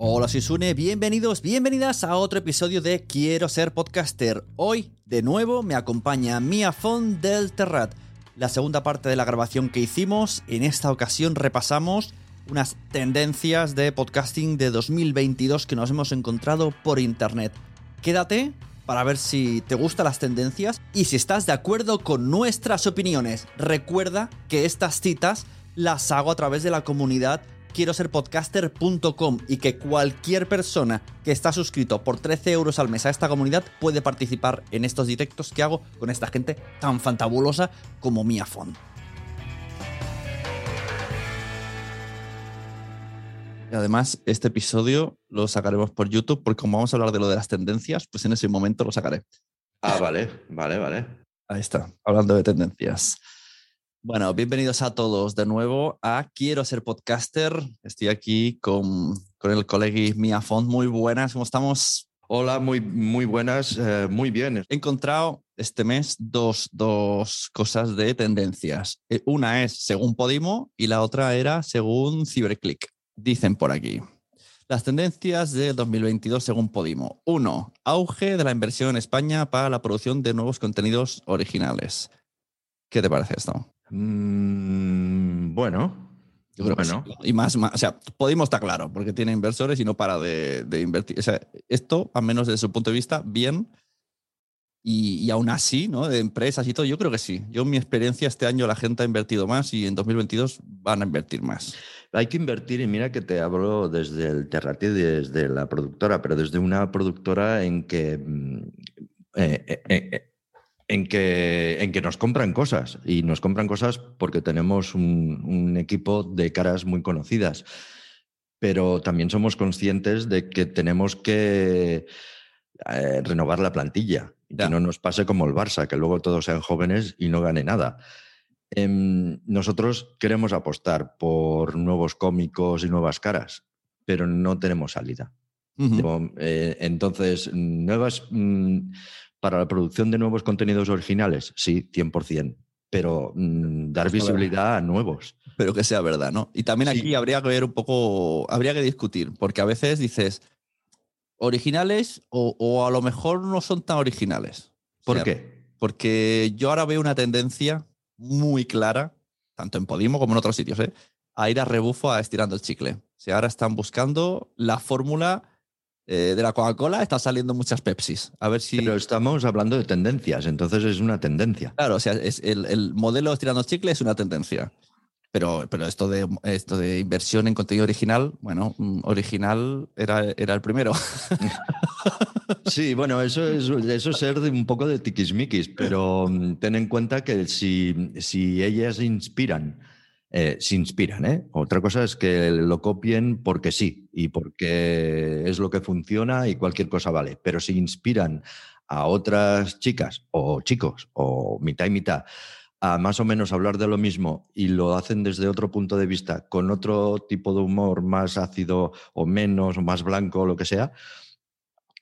Hola, soy Sune, bienvenidos, bienvenidas a otro episodio de Quiero ser podcaster. Hoy, de nuevo, me acompaña Mia Font del Terrat. La segunda parte de la grabación que hicimos, en esta ocasión repasamos unas tendencias de podcasting de 2022 que nos hemos encontrado por internet. Quédate para ver si te gustan las tendencias y si estás de acuerdo con nuestras opiniones. Recuerda que estas citas las hago a través de la comunidad quiero ser podcaster.com y que cualquier persona que está suscrito por 13 euros al mes a esta comunidad puede participar en estos directos que hago con esta gente tan fantabulosa como Mia Font. Y además, este episodio lo sacaremos por YouTube porque como vamos a hablar de lo de las tendencias, pues en ese momento lo sacaré. Ah, vale, vale, vale. Ahí está, hablando de tendencias. Bueno, bienvenidos a todos de nuevo a Quiero ser podcaster. Estoy aquí con, con el colega Mia Font. Muy buenas, ¿cómo estamos? Hola, muy, muy buenas, eh, muy bien. He encontrado este mes dos, dos cosas de tendencias. Eh, Una es según Podimo y la otra era según Cyberclick. Dicen por aquí. Las tendencias de 2022 según Podimo. Uno, auge de la inversión en España para la producción de nuevos contenidos originales. ¿Qué te parece esto? Mm, bueno, Yo creo bueno. que sí. Y más, más, o sea, Podimo está claro, porque tiene inversores y no para de, de invertir. O sea, esto, al menos desde su punto de vista, bien. Y, y aún así, ¿no? De empresas y todo, yo creo que sí. Yo, en mi experiencia, este año la gente ha invertido más y en 2022 van a invertir más. Hay que invertir y mira que te hablo desde el Terrati, desde la productora, pero desde una productora en que, mm, eh, eh, eh, en que, en que nos compran cosas y nos compran cosas porque tenemos un, un equipo de caras muy conocidas, pero también somos conscientes de que tenemos que eh, renovar la plantilla y que no nos pase como el Barça, que luego todos sean jóvenes y no gane nada. Em, nosotros queremos apostar por nuevos cómicos y nuevas caras, pero no tenemos salida. Eh, entonces, nuevas mm, para la producción de nuevos contenidos originales, sí, 100%, pero mm, dar visibilidad a nuevos. pero que sea verdad, ¿no? Y también Sí. aquí habría que ver un poco, habría que discutir, porque a veces dices originales o, o a lo mejor no son tan originales. O ¿Por sea, qué? Porque yo ahora veo una tendencia muy clara, tanto en Podimo como en otros sitios, ¿eh? a ir a rebufo a estirando el chicle. O sea, ahora están buscando la fórmula eh, de la Coca-Cola, están saliendo muchas Pepsis. A ver si... Pero estamos hablando de tendencias, entonces es una tendencia. Claro, o sea, es el, el modelo estirando chicle es una tendencia. Pero, pero esto, de, esto de inversión en contenido original, bueno, mm, original era, era el primero. Sí, bueno, eso es, eso es ser de un poco de tiquismiquis, pero mm, ten en cuenta que si, si ellas inspiran, eh, se inspiran, ¿eh? Otra cosa es que lo copien porque sí y porque es lo que funciona y cualquier cosa vale, pero si inspiran a otras chicas o chicos o mitad y mitad a más o menos hablar de lo mismo y lo hacen desde otro punto de vista, con otro tipo de humor más ácido o menos o más blanco o lo que sea,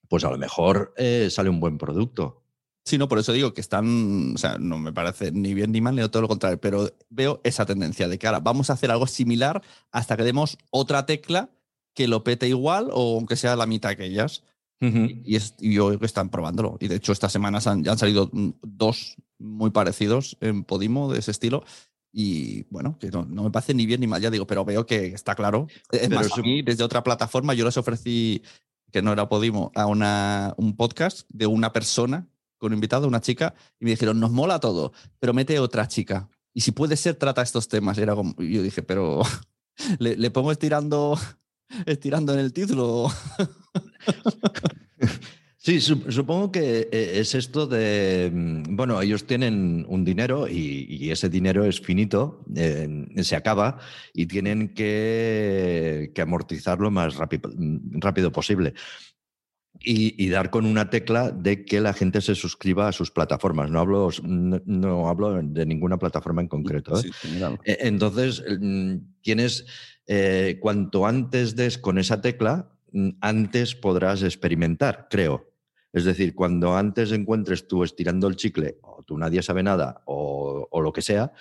pues a lo mejor eh, sale un buen producto. Sí, no, por eso digo que están, o sea, no me parece ni bien ni mal, ni todo lo contrario, pero veo esa tendencia de que ahora vamos a hacer algo similar hasta que demos otra tecla que lo pete igual o aunque sea la mitad que ellas. Y, es, y yo creo que están probándolo. Y de hecho, estas semanas han, ya han salido mm, dos muy parecidos en Podimo de ese estilo. Y bueno, que no, no me parece ni bien ni mal, ya digo, pero veo que está claro. Es Pero más, a mí, desde otra plataforma, yo les ofrecí, que no era Podimo, a una, un podcast de una persona con invitado, una chica, y me dijeron, nos mola todo, pero mete otra chica. Y si puede ser, trata estos temas. Era como, yo dije, pero le, le pongo estirando, estirando en el título. Sí, supongo que eh, es esto de, mm, bueno, ellos tienen un dinero y, ese dinero es finito, se acaba y tienen que, amortizarlo lo más rápido, mm, rápido posible. Y, dar con una tecla de que la gente se suscriba a sus plataformas. No hablo, no, hablo de ninguna plataforma en concreto. ¿eh? E, entonces, tienes, eh, cuanto antes des con esa tecla, antes podrás experimentar, creo. Es decir, cuando antes encuentres tú estirando el chicle o tú nadie sabe nada o, lo que sea,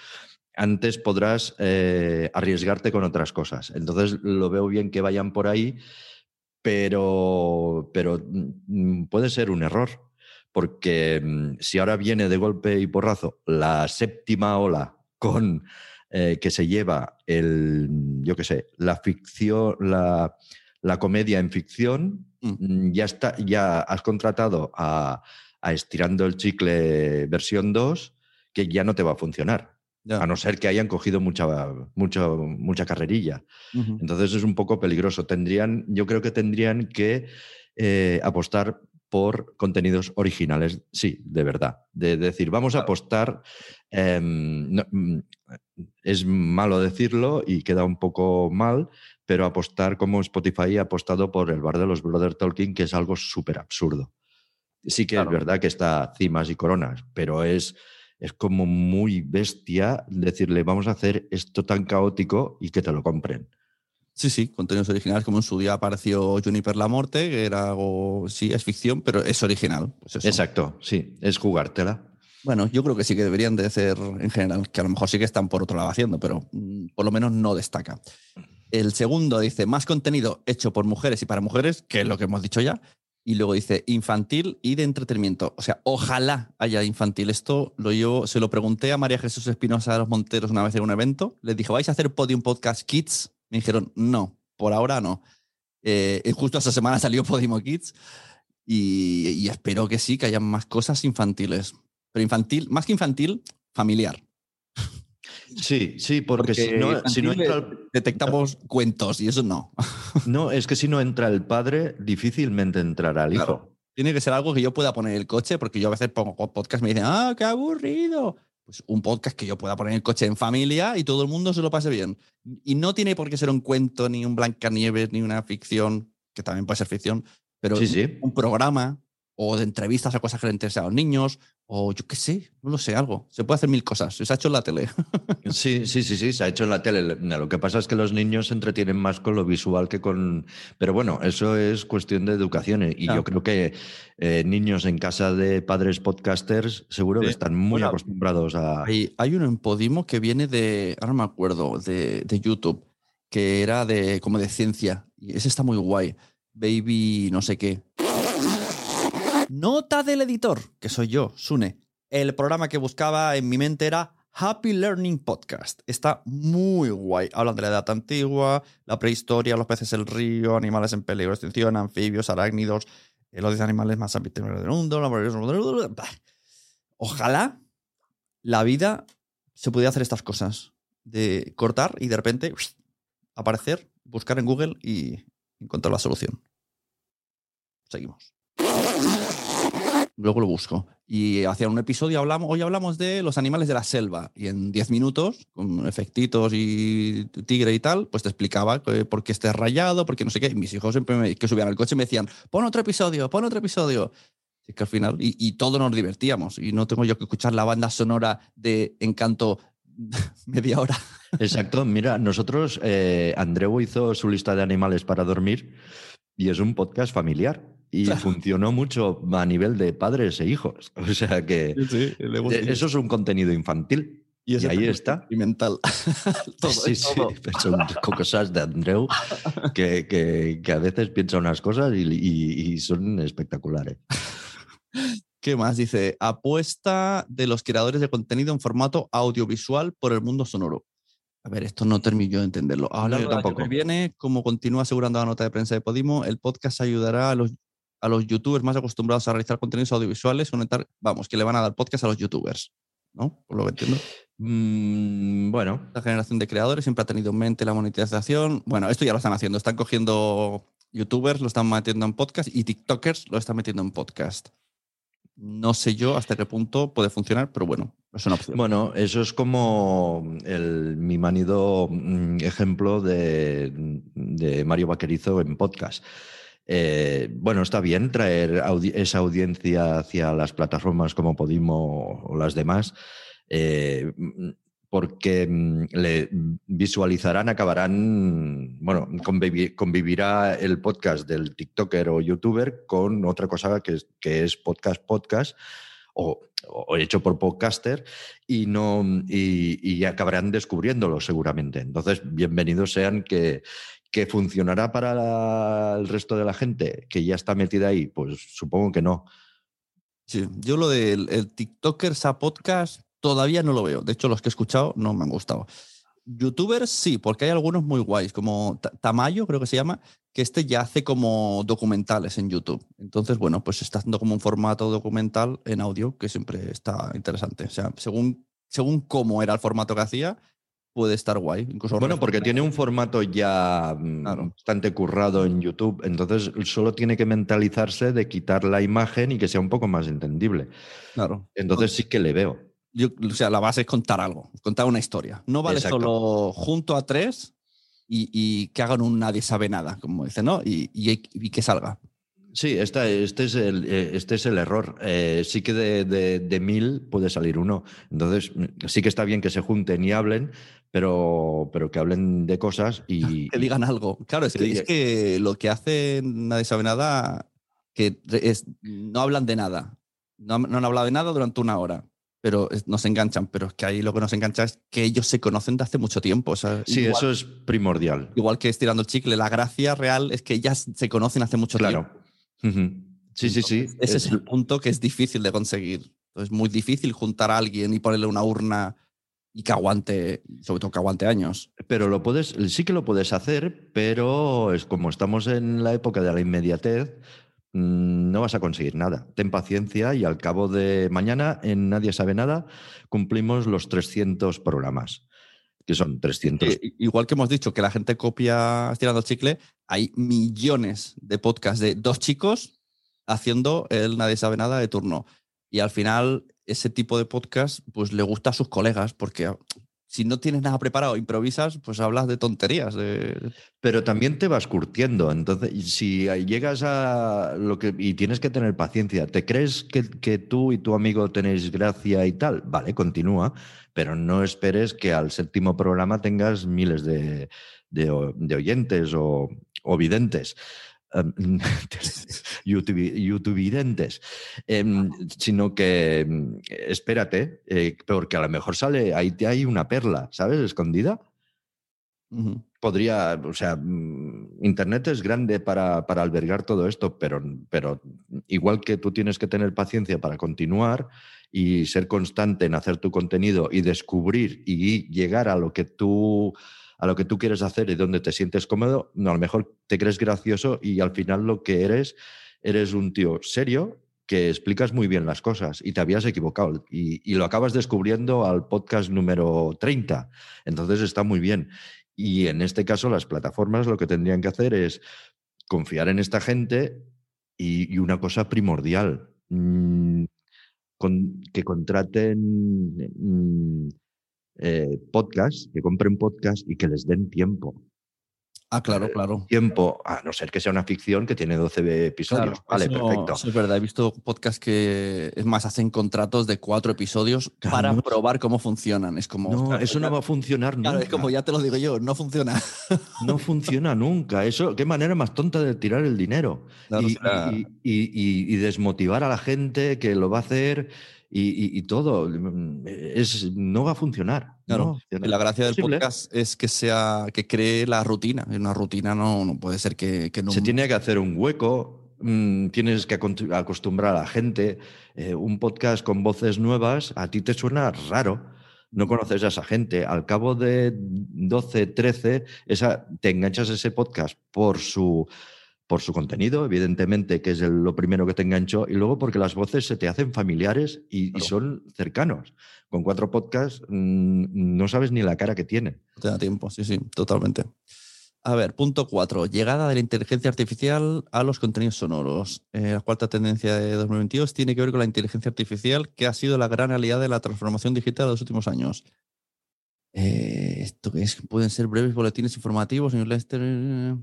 antes podrás eh, arriesgarte con otras cosas. Entonces lo veo bien que vayan por ahí, pero, pero mm, puede ser un error, porque mm, si ahora viene de golpe y porrazo la séptima ola con eh, que se lleva el, yo qué sé, la ficción, la, la comedia en ficción, Mm, ya, está, ya has contratado a, Estirando el Chicle versión 2, que ya no te va a funcionar. A no ser que hayan cogido mucha, mucha, mucha carrerilla. Entonces es un poco peligroso. Tendrían, yo creo que tendrían que eh, apostar por contenidos originales, sí, de verdad. De, decir, vamos a apostar. Em, mm, es malo decirlo y queda un poco mal, pero apostar como Spotify ha apostado por el bar de los Brother Talking, que es algo súper absurdo. Sí que es verdad que está cimas y coronas, pero es, es como muy bestia decirle, vamos a hacer esto tan caótico y que te lo compren. Sí, sí, contenidos originales, como en su día apareció Juniper La Morte, que era algo, sí, es ficción, pero es original. Pues Exacto, sí, es jugártela. Bueno, yo creo que sí que deberían de ser en general, que a lo mejor sí que están por otro lado haciendo, pero mm, por lo menos no destaca. El segundo dice, más contenido hecho por mujeres y para mujeres, que es lo que hemos dicho ya. Y luego dice, infantil y de entretenimiento. O sea, ojalá haya infantil. Esto lo yo se lo pregunté a María Jesús Espinosa de los Monteros una vez en un evento. Les dije, ¿vais a hacer Podium Podcast Kids? Me dijeron, no, por ahora no. Eh, justo esta semana salió Podium Kids y espero que sí, que haya más cosas infantiles. Pero infantil, más que infantil, familiar. Sí, sí, porque, si no, si no entra detectamos cuentos y eso no. No, es que si no entra el padre, difícilmente entrará el hijo. Tiene que ser algo que yo pueda poner en el coche, porque yo a veces pongo podcast y me dicen, ah, qué aburrido. Pues un podcast que yo pueda poner en el coche en familia y todo el mundo se lo pase bien. Y no tiene por qué ser un cuento, ni un Blancanieves, ni una ficción, que también puede ser ficción, pero un programa o de entrevistas a cosas que le interesan a los niños, o yo qué sé, no lo sé, algo. Se puede hacer mil cosas. Se ha hecho en la tele. Sí, sí, sí, sí, se ha hecho en la tele. Lo que pasa es que los niños se entretienen más con lo visual que con... Pero bueno, eso es cuestión de educación eh, y yo creo que eh, niños en casa de padres podcasters seguro que están muy acostumbrados a... Hay, hay, uno en Podimo que viene de, ahora me acuerdo, de, de YouTube, que era de como de ciencia. Y ese está muy guay. Baby no sé qué. Nota del editor, que soy yo, Sune. El programa que buscaba en mi mente era Happy Learning Podcast. Está muy guay. Hablan de la edad antigua, la prehistoria, los peces del río, animales en peligro de extinción, anfibios, arácnidos, eh, los 10 animales más hábitos del mundo. Ojalá la vida se pudiera hacer estas cosas. De cortar y de repente aparecer, buscar en Google y encontrar la solución. Seguimos luego lo busco. Y hacia un episodio hoy hablamos de los animales de la selva. Y en 10 minutos, con efectitos y tigre y tal, pues te explicaba por qué estés rayado, por qué no sé qué. Y mis hijos siempre que subían al coche me decían, pon otro episodio, pon otro episodio. Y que al final, y, y todos nos divertíamos. Y no tengo yo que escuchar la banda sonora de Encanto media hora. Exacto. Mira, nosotros, eh, Andreu hizo su lista de animales para dormir y es un podcast familiar y funcionó mucho a nivel de padres e hijos. O sea que e, eso es un contenido infantil. Y, ahí está. Y mental. sí, sí, son cosas de Andreu que, que, a veces piensa unas cosas y, y, son espectaculares. ¿Qué más? Dice, apuesta de los creadores de contenido en formato audiovisual por el mundo sonoro. A ver, esto no termino de entenderlo. Ahora no, tampoco. viene, como continúa asegurando la nota de prensa de Podimo, el podcast ayudará a los a los youtubers más acostumbrados a realizar contenidos audiovisuales, conectar, vamos, que le van a dar podcast a los youtubers, ¿no? Por lo que entiendo. Mm, bueno. La generación de creadores siempre ha tenido en mente la monetización. Bueno, esto ya lo están haciendo, están cogiendo youtubers lo están metiendo en podcast y TikTokers lo están metiendo en podcast. No sé yo hasta qué punto puede funcionar, pero bueno, es una opción. Bueno, eso es como el, mi manido mm, ejemplo de, de Mario Vaquerizo en podcast. Eh, bueno, está bien traer esa audiencia hacia las plataformas como Podimo o las demás, eh, porque mm, le visualizarán, acabarán, bueno, convivirá el podcast del TikToker o YouTuber con otra cosa que es, que es podcast, podcast. O, hecho por podcaster y no y, acabarán descubriéndolo seguramente. Entonces, bienvenidos sean que, que funcionará para el resto de la gente que ya está metida ahí, pues supongo que no. Sí, yo lo del el TikToker a podcast todavía no lo veo. De hecho, los que he escuchado no me han gustado. Youtubers sí, porque hay algunos muy guays, como Tamayo, creo que se llama, que este ya hace como documentales en YouTube. Entonces, bueno, pues está haciendo como un formato documental en audio que siempre está interesante. O sea, según, según cómo era el formato que hacía, puede estar guay. Incluso bueno, porque tiene un formato ya mm, bastante currado en YouTube, entonces solo tiene que mentalizarse de quitar la imagen y que sea un poco más entendible. Claro. Entonces sí que le veo o sea, la base es contar algo, contar una historia. No vale solo junto a tres y, que hagan un nadie sabe nada, como dice, ¿no? Y, que salga. Sí, este, este, es, el, eh, este es el error. Eh, sí que de, mil puede salir uno. Entonces, sí que está bien que se junten y hablen, pero, pero que hablen de cosas y... Que digan algo. Claro, es, que, es que lo que hace Nadie sabe nada, que es, no hablan de nada. No, no han hablado de nada durante una hora pero nos enganchan. Pero es que ahí lo que nos engancha es que ellos se conocen de hace mucho tiempo. sí, eso es primordial. Igual que estirando el chicle, la gracia real es que ellas se conocen hace mucho tiempo. Claro. Sí, sí, sí. Ese es el punto que es difícil de conseguir. Es muy difícil juntar a alguien y ponerle una urna y que aguante, sobre todo que aguante años. Pero lo puedes, sí que lo puedes hacer, pero es como estamos en la época de la inmediatez, Mm, no vas a conseguir nada. Ten paciencia y al cabo de mañana, en Nadie sabe nada, cumplimos los 300 programas, que son 300. igual que hemos dicho que la gente copia estirando el chicle, hay millones de podcasts de dos chicos haciendo el Nadie sabe nada de turno. Y al final, ese tipo de podcast, pues le gusta a sus colegas, porque si no tienes nada preparado, improvisas, pues hablas de tonterías. Pero también te vas curtiendo. Entonces, si llegas a lo que. y tienes que tener paciencia, ¿te crees que, tú y tu amigo tenéis gracia y tal? Vale, continúa, pero no esperes que al séptimo programa tengas miles de, oyentes o, o videntes. Em, YouTubeidentes, em, sino que em, espérate, eh, porque a lo mejor sale, ahí hay una perla, ¿sabes? Escondida. Podría, o sea, mm, Internet es grande para, albergar todo esto, pero, pero igual que tú tienes que tener paciencia para continuar y ser constante en hacer tu contenido y descubrir y llegar a lo que tú a lo que tú quieres hacer y donde te sientes cómodo, no, a lo mejor te crees gracioso y al final lo que eres, eres un tío serio que explicas muy bien las cosas y te habías equivocado y, lo acabas descubriendo al podcast número 30. Entonces está muy bien. Y en este caso las plataformas lo que tendrían que hacer es confiar en esta gente y, una cosa primordial, mm, que contraten mm, eh, podcast, que compren podcast y que les den tiempo. Ah, claro, claro. Tiempo, a no ser que sea una ficción que tiene 12 episodios. vale, perfecto. es verdad, he visto podcasts que, es más, hacen contratos de cuatro episodios para probar cómo funcionan. Es como. No, eso no va a funcionar nunca. es como ya te lo digo yo, no funciona. No funciona nunca. Eso, qué manera más tonta de tirar el dinero. y, desmotivar a la gente que lo va a hacer y, todo. Mm, es, no va a funcionar. Claro. la gracia del podcast es que sea que cree la rutina. Una rutina no, no puede ser que, no. Se tiene que hacer un hueco. Mm, tienes que acostumbrar a la gente. Eh, un podcast con voces nuevas, a ti te suena raro no conoces a esa gente. Al cabo de 12, 13, esa, te enganchas a ese podcast por su por su contenido, evidentemente, que es lo primero que te enganchó, y luego porque las voces se te hacen familiares y, son cercanos. Con cuatro podcasts mm, no sabes ni la cara que tiene. te da tiempo, sí, sí, totalmente. A ver, punto 4. Llegada de la inteligencia artificial a los contenidos sonoros. Eh, la cuarta tendencia de 2022 tiene que ver con la inteligencia artificial, que ha sido la gran aliada de la transformación digital de los últimos años. Eh, ¿Esto qué es? Pueden ser breves boletines informativos, newsletter.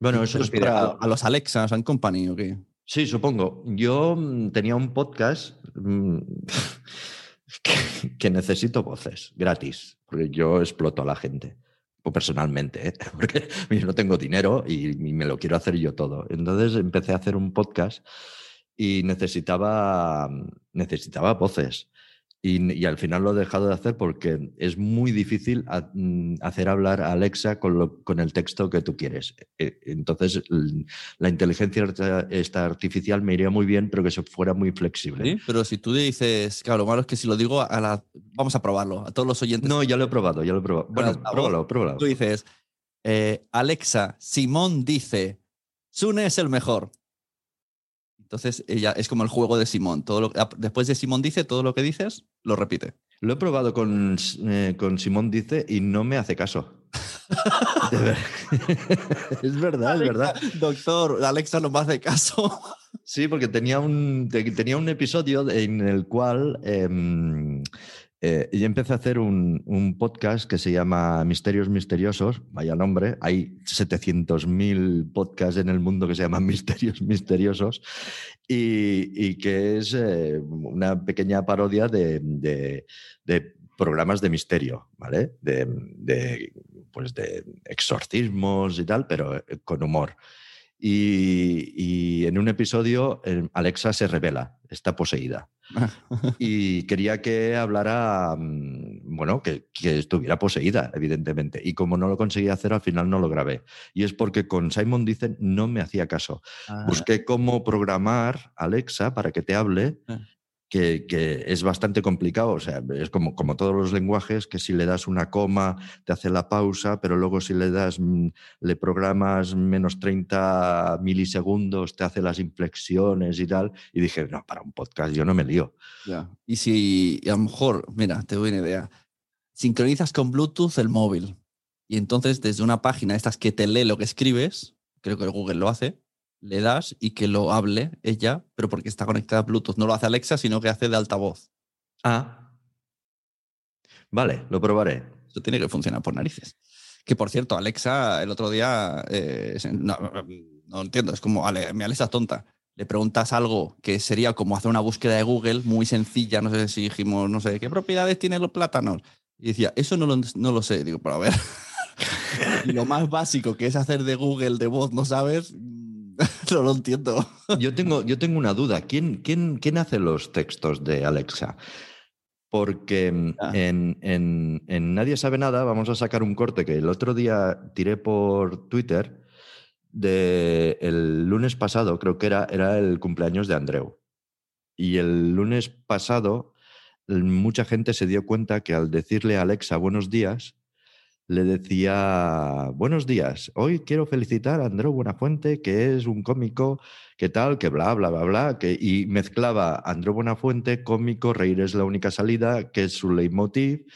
Bueno, ¿se eso es para, a los Alexas and Company o qué? Sí, supongo. Yo mm, tenía un podcast mm, que, que necesito voces gratis, porque yo exploto a la gente, o personalmente, ¿eh? porque yo no tengo dinero y, y me lo quiero hacer yo todo. Entonces empecé a hacer un podcast y necesitaba, necesitaba voces. Y, y al final lo he dejado de hacer porque es muy difícil a- mm, hacer hablar a Alexa con, lo- con el texto que tú quieres. Eh, Entonces, la inteligencia esta artificial me iría muy bien, pero que se fuera muy flexible. Sí, Pero si tú dices, claro, lo malo es que si lo digo a la. Vamos a probarlo, a todos los oyentes. No, ya lo he probado, ya lo he probado. Bueno, altavoz, pruébalo, pruébalo. Tú dices, eh, Alexa, Simón dice, Sune es el mejor. Entonces ella es como el juego de Simón. Todo lo, después de Simón dice, todo lo que dices, lo repite. Lo he probado con, eh, con Simón Dice y no me hace caso. Ver- es verdad, es verdad. Doctor, Alexa no me hace caso. Sí, porque tenía un, te- tenía un episodio en el cual em, eh, yo empecé a hacer un, un podcast que se llama Misterios Misteriosos, vaya nombre, hay 700.000 podcasts en el mundo que se llaman Misterios Misteriosos y, y que es eh, una pequeña parodia de, de- de programas de misterio, ¿vale? De, de, pues de exorcismos y tal, pero eh, con humor. Y, y en un episodio Alexa se revela, está poseída. Y quería que hablara, mm, bueno, que, que estuviera poseída, evidentemente. Y como no lo conseguí hacer, al final no lo grabé. Y es porque con Simon Dicen no me hacía caso. Busqué cómo programar Alexa para que te hable, Ah. Que, es bastante complicado. O sea, es como, como todos los lenguajes, que si le das una coma, te hace la pausa, pero luego si le das, mm, le programas menos 30 milisegundos, te hace las inflexiones y tal. Y dije, no, para un podcast yo no me lío. Y si a lo mejor, mira, te doy una idea. Sincronizas con Bluetooth el móvil. Y entonces desde una página, estas que te lee lo que escribes, creo que Google lo hace, le das y que lo hable ella, pero porque está conectada a Bluetooth. No lo hace Alexa, sino que hace de altavoz. Ah. Vale, lo probaré. Eso tiene que funcionar por narices. Que por cierto, Alexa el otro día, eh, no, no entiendo, es como, Ale, mi Alexa es tonta. Le preguntas algo que sería como hacer una búsqueda de Google muy sencilla, no sé si dijimos, no sé, ¿qué propiedades tienen los plátanos? Y decía, eso no lo, no lo sé. Digo, pero a ver. y lo más básico que es hacer de Google de voz, ¿no sabes? no lo entiendo. Yo tengo, yo tengo una duda. ¿Quién, quién, quién hace los textos de Alexa? Porque mm, Ah. en, en- en Nadie sabe nada vamos a sacar un corte que el otro día tiré por Twitter de el lunes pasado, creo que era, era el cumpleaños de Andreu. Y el lunes pasado mucha gente se dio cuenta que al decirle a Alexa buenos días, le decía, buenos días, hoy quiero felicitar a Andreu Buenafuente, que es un cómico, que tal, que bla, bla, bla, bla, que, y mezclaba Andreu Buenafuente, cómico, reír es la única salida, que es su leitmotiv,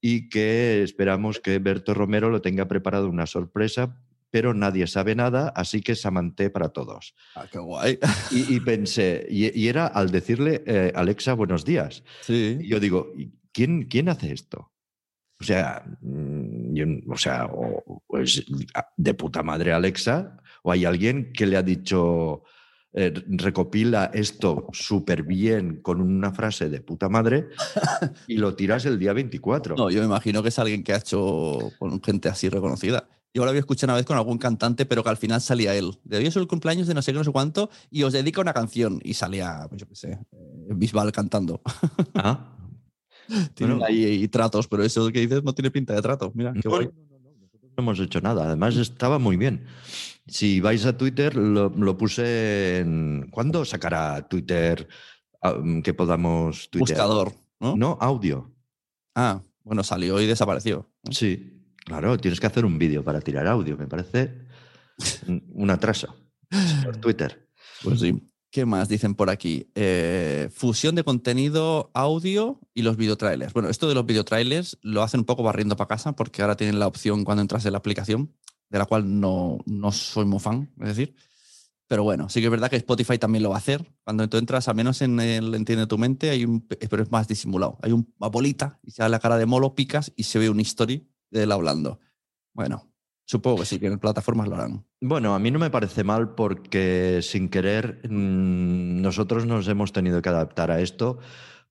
y que esperamos que Berto Romero lo tenga preparado una sorpresa, pero nadie sabe nada, así que Samanté para todos. Ah, qué guay. Y, y pensé, y, y era al decirle, eh, Alexa, buenos días. Sí. Y yo digo, ¿y ¿quién, quién hace esto? O sea, mm, yo o sea, o- pues, a- de puta madre Alexa, o hay alguien que le ha dicho, eh, recopila esto súper bien con una frase de puta madre y lo tiras el día 24. No, yo me imagino que es alguien que ha hecho con gente así reconocida. Yo lo había escuchado una vez con algún cantante, pero que al final salía él. De hoy es el cumpleaños de no sé qué, no sé cuánto, y os dedico una canción. Y salía, pues yo qué sé, eh, Bisbal cantando. Ah, Tienen Bueno. ahí, ahí tratos, pero eso que dices no tiene pinta de trato. Mira, qué No, guay. no, no, no, nosotros no hemos hecho nada. Además, estaba muy bien. Si vais a Twitter, lo, lo puse en. ¿Cuándo sacará Twitter ah, mm, que podamos tuitear? Buscador, ¿no? No, audio. Ah, bueno, salió y desapareció. Sí, claro, tienes que hacer un vídeo para tirar audio. Me parece un, un atraso. Por Twitter. Pues sí. ¿Qué más dicen por aquí? Eh, fusión de contenido audio y los videotrailers. Bueno, esto de los videotrailers lo hacen un poco barriendo para casa porque ahora tienen la opción cuando entras en la aplicación de la cual no, no soy muy fan, es decir. Pero bueno, sí que es verdad que Spotify también lo va a hacer. Cuando tú entras, al menos en el Entiende tu mente, hay pero es más disimulado. Hay una bolita y da la cara de molo, picas y se ve un story de él hablando. Bueno, supongo que sí, que en plataformas lo harán. Bueno, a mí no me parece mal porque sin querer mm, nosotros nos hemos tenido que adaptar a esto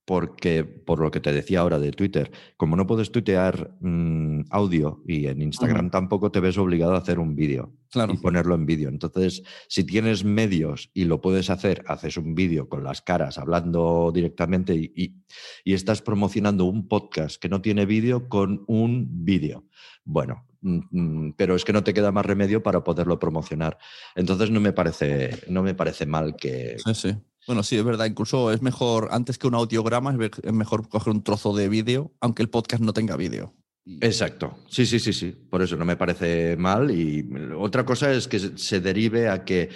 porque, por lo que te decía ahora de Twitter, como no puedes tuitear mm, audio y en Instagram tampoco te ves obligado a hacer un vídeo y ponerlo en vídeo. Entonces, si tienes medios y lo puedes hacer, haces un vídeo con las caras hablando directamente y, estás promocionando un podcast que no tiene vídeo con un vídeo. Bueno, mm, mm, pero es que no te queda más remedio para poderlo promocionar. Entonces no me parece, no me parece mal que, sí, sí. Bueno, sí, es verdad. Incluso es mejor, antes que un audiograma, es mejor coger un trozo de vídeo, aunque el podcast no tenga vídeo. Exacto. Sí, sí, sí, sí. Por eso no me parece mal. Y otra cosa es que se derive a que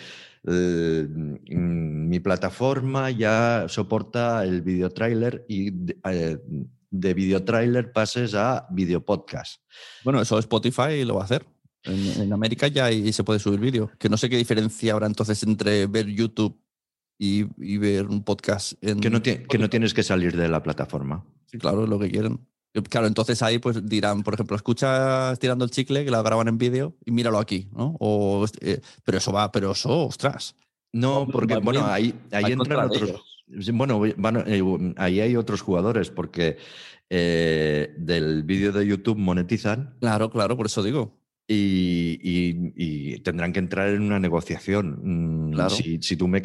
eh, mm, mi plataforma ya soporta el video trailer y eh, de video trailer pases a video podcast. Bueno, eso Spotify lo va a hacer. En, en América ya ahí se puede subir vídeo. Que no sé qué diferencia habrá entonces entre ver YouTube y, ver un podcast. En que, no que no tienes que salir de la plataforma. Sí, claro, es lo que quieren. Claro, entonces ahí pues dirán, por ejemplo, escucha tirando el chicle, que la graban en vídeo, y míralo aquí, ¿no? O, eh, pero eso va, pero eso, ostras. No, porque, bueno, ahí, ahí entran otros. Bueno, eh, ahí hay otros jugadores, porque eh, del vídeo de YouTube monetizan. Claro, claro, por eso digo. Y, tendrán que entrar en una negociación. Mm, si, tú me,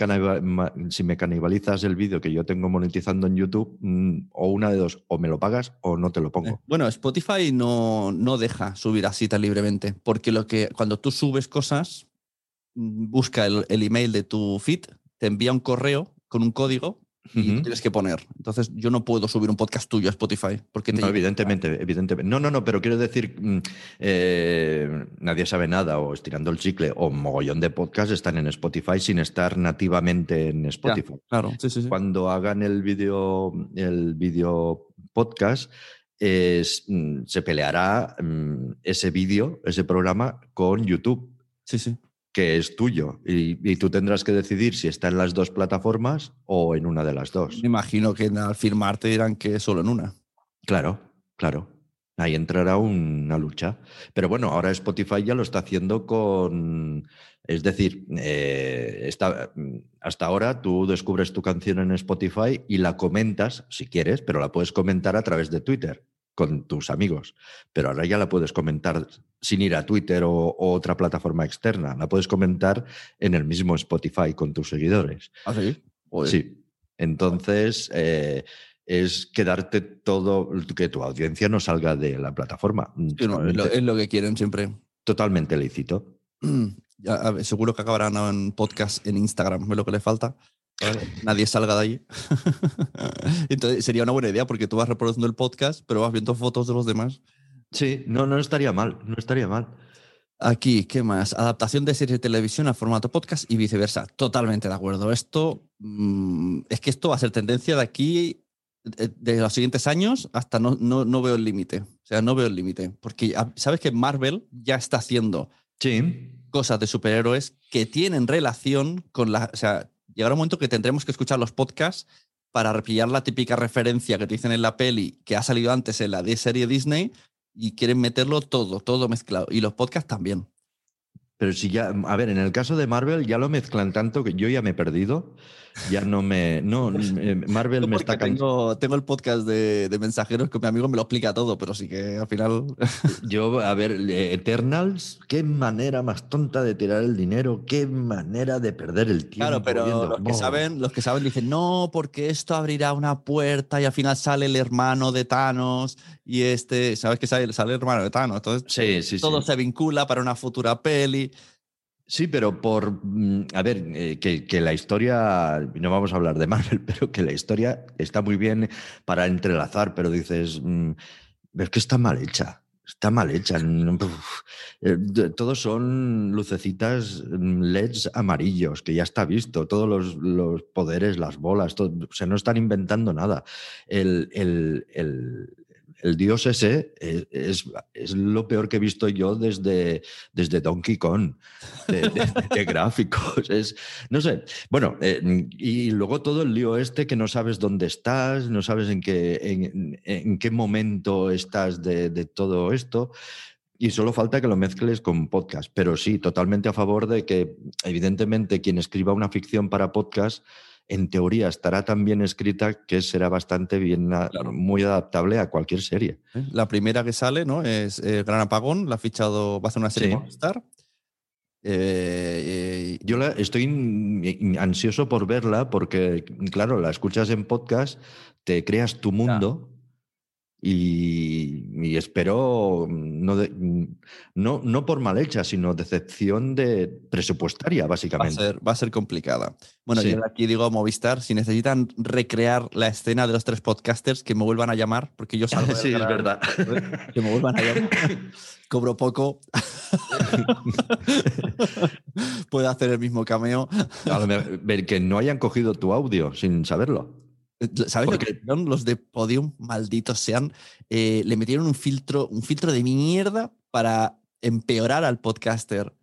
si me canibalizas el vídeo que yo tengo monetizando en YouTube, mm, o una de dos, o me lo pagas o no te lo pongo. Eh, bueno, Spotify no, no deja subir así tan libremente, porque lo que cuando tú subes cosas, mm, busca el, el email de tu feed, te envía un correo con un código y tienes que poner. Entonces, yo no puedo subir un podcast tuyo a Spotify. Porque no, evidentemente, evidentemente. No, no, no, pero quiero decir, mm, eh, nadie sabe nada, o estirando el chicle, o mogollón de podcasts están en Spotify sin estar nativamente en Spotify. claro, sí, sí, Cuando hagan el vídeo el video podcast, es, mm, se peleará mm, ese vídeo, ese programa con YouTube. Sí, sí que es tuyo y, tú tendrás que decidir si está en las dos plataformas o en una de las dos. Me imagino que al firmar te dirán que solo en una. Claro, claro. Ahí entrará una lucha. Pero bueno, ahora Spotify ya lo está haciendo con... Es decir, eh, hasta ahora tú descubres tu canción en Spotify y la comentas, si quieres, pero la puedes comentar a través de Twitter con tus amigos. Pero ahora ya la puedes comentar sin ir a Twitter o, otra plataforma externa. La puedes comentar en el mismo Spotify con tus seguidores. ¿Ah, sí? Sí. Entonces, eh, es quedarte todo, que tu audiencia no salga de la plataforma. es, lo, que quieren siempre. Totalmente lícito. seguro que acabarán en podcast en Instagram, es lo que le falta. Nadie salga de ahí. Entonces sería una buena idea porque tú vas reproduciendo el podcast, pero vas viendo fotos de los demás. Sí, no, no estaría mal, no estaría mal. Aquí, ¿qué más? Adaptación de series de televisión a formato podcast y viceversa. Totalmente de acuerdo. Esto mm, es que esto va a ser tendencia de aquí, de, los siguientes años, hasta no, no, no veo el límite. O sea, no veo el límite. Porque sabes que Marvel ya está haciendo cosas de superhéroes que tienen relación con la. O sea, llegará un momento que tendremos que escuchar los podcasts para repillar la típica referencia que te dicen en la peli que ha salido antes en la serie Disney y quieren meterlo todo, todo mezclado. Y los podcasts también. Pero si ya, a ver, en el caso de Marvel ya lo mezclan tanto que yo ya me he perdido. Ya no me. No, eh, Marvel me está tengo, tengo el podcast de, mensajeros que mi amigo me lo explica todo, pero sí que al final. Yo, a ver, Eternals, qué manera más tonta de tirar el dinero, qué manera de perder el tiempo. Claro, pero los, que saben, los que saben dicen, no, porque esto abrirá una puerta y al final sale el hermano de Thanos y este, ¿sabes que sale, sale el hermano de Thanos? Entonces, todo se vincula para una futura peli. Sí, pero por, mm, a ver, eh, que, la historia, no vamos a hablar de Marvel, pero que la historia está muy bien para entrelazar, pero dices, mm, ves que está mal hecha, está mal hecha. Eh, todos son lucecitas mm, LEDs amarillos, que ya está visto, todos los, poderes, las bolas, todo, o sea, no están inventando nada. el dios ese es, es, es, lo peor que he visto yo desde, desde Donkey Kong, de, de, de gráficos. Es, no sé, bueno, eh, y luego todo el lío este que no sabes dónde estás, no sabes en qué, en, en qué momento estás de, de todo esto. Y solo falta que lo mezcles con podcast. Pero sí, totalmente a favor de que, evidentemente, quien escriba una ficción para podcast, en teoría estará tan bien escrita que será bastante bien, claro. muy adaptable a cualquier serie. La primera que sale, ¿no? Es eh, Gran Apagón, la ha fichado, va a ser una serie sí. Star. Eh, eh, Yo la, estoy ansioso por verla porque, claro, la escuchas en podcast, te creas tu mundo. Y, y espero, no, de, no, no, por mal hecha, sino decepción de presupuestaria, básicamente. Va a ser, va a ser complicada. Bueno, sí. yo aquí digo Movistar, si necesitan recrear la escena de los tres podcasters, que me vuelvan a llamar, porque yo salgo. sí, es verdad. Que me vuelvan a llamar. Cobro poco. Puedo hacer el mismo cameo. Ver, que no hayan cogido tu audio sin saberlo. ¿Sabes lo que los de Podium, malditos sean? Eh, le metieron un filtro, un filtro de mierda para empeorar al podcaster.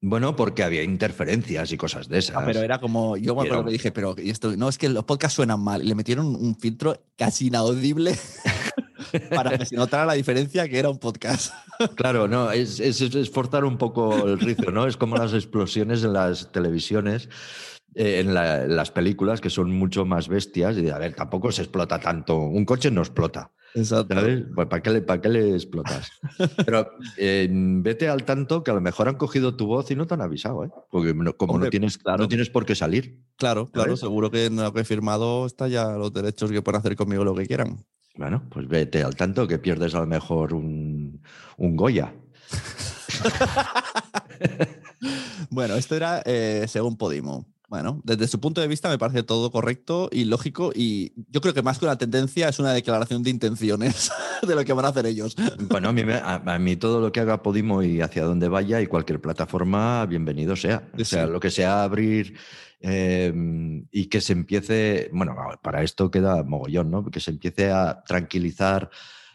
Bueno, porque había interferencias y cosas de esas. Ah, pero era como, yo me acuerdo que dije, pero esto, no, es que los podcasts suenan mal. Le metieron un filtro casi inaudible para que se notara la diferencia que era un podcast. Claro, no, es, es, es forzar un poco el rizo, ¿no? Es como las explosiones en las televisiones eh, en, la, en, las películas que son mucho más bestias y a ver, tampoco se explota tanto. Un coche no explota. Exacto. ¿sabes? Pues, ¿para, qué le, ¿Para qué le explotas? Pero eh, vete al tanto que a lo mejor han cogido tu voz y no te han avisado, ¿eh? Porque no, como Hombre, no, tienes, claro. no tienes por qué salir. Claro, claro. ¿sabes? Seguro que en lo que he firmado está ya los derechos que pueden hacer conmigo lo que quieran. Bueno, pues vete al tanto que pierdes a lo mejor un, un Goya. bueno, esto era eh, según Podimo. Bueno, desde su punto de vista me parece todo correcto y lógico y yo creo que más que una tendencia es una declaración de intenciones de lo que van a hacer ellos. Bueno, a mí, a, a mí todo lo que haga Podimo y hacia donde vaya y cualquier plataforma, bienvenido sea. O sea, lo que sea abrir eh, y que se empiece, bueno, para esto queda mogollón, ¿no? Que se empiece a tranquilizar